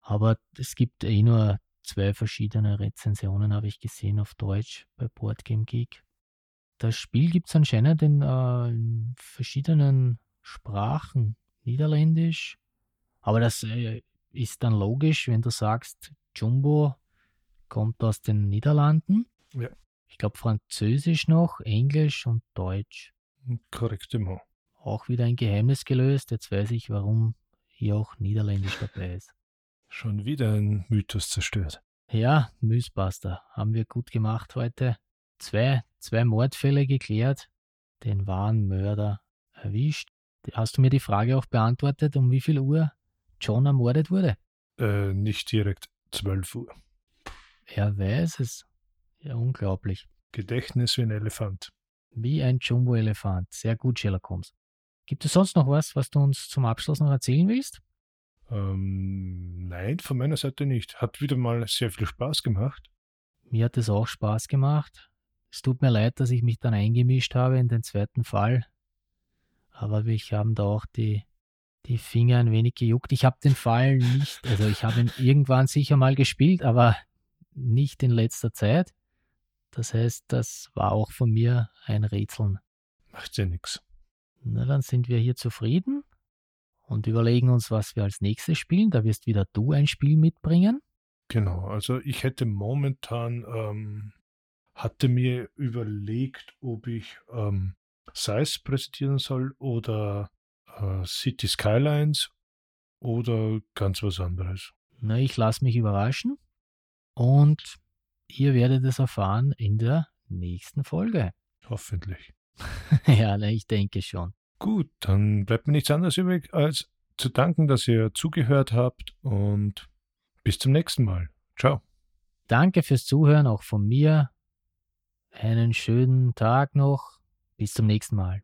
Aber es gibt eh nur zwei verschiedene Rezensionen, habe ich gesehen, auf Deutsch bei Boardgame Geek. Das Spiel gibt es anscheinend in, äh, in, verschiedenen Sprachen, Niederländisch. Aber das äh, ist dann logisch, wenn du sagst, Jumbo kommt aus den Niederlanden. Ja. Ich glaube Französisch noch, Englisch und Deutsch. Korrekt immer. Auch wieder ein Geheimnis gelöst. Jetzt weiß ich, warum hier auch Niederländisch dabei ist. Schon wieder ein Mythos zerstört. Ja, Mythbuster. Haben wir gut gemacht heute. Zwei, zwei Mordfälle geklärt, den wahren Mörder erwischt. Hast du mir die Frage auch beantwortet, um wie viel Uhr John ermordet wurde? Äh, nicht direkt 12 Uhr. Er weiß es. Ja, unglaublich. Gedächtnis wie ein Elefant. Wie ein Jumbo-Elefant. Sehr gut, Sherlock Holmes. Gibt es sonst noch was, was du uns zum Abschluss noch erzählen willst? Ähm, nein, von meiner Seite nicht. Hat wieder mal sehr viel Spaß gemacht. Mir hat es auch Spaß gemacht. Es tut mir leid, dass ich mich dann eingemischt habe in den zweiten Fall. Aber ich habe da auch die, die Finger ein wenig gejuckt. Ich habe den Fall nicht, also ich habe ihn irgendwann sicher mal gespielt, aber nicht in letzter Zeit. Das heißt, das war auch von mir ein Rätseln. Macht ja nichts. Na, dann sind wir hier zufrieden und überlegen uns, was wir als nächstes spielen. Da wirst wieder du ein Spiel mitbringen. Genau, also ich hätte momentan, ähm, hatte mir überlegt, ob ich ähm, Size präsentieren soll oder äh, City Skylines oder ganz was anderes. Na, ich lasse mich überraschen und ihr werdet es erfahren in der nächsten Folge. Hoffentlich. ja, ich denke schon. Gut, dann bleibt mir nichts anderes übrig, als zu danken, dass ihr zugehört habt und bis zum nächsten Mal. Ciao. Danke fürs Zuhören, auch von mir. Einen schönen Tag noch. Bis zum nächsten Mal.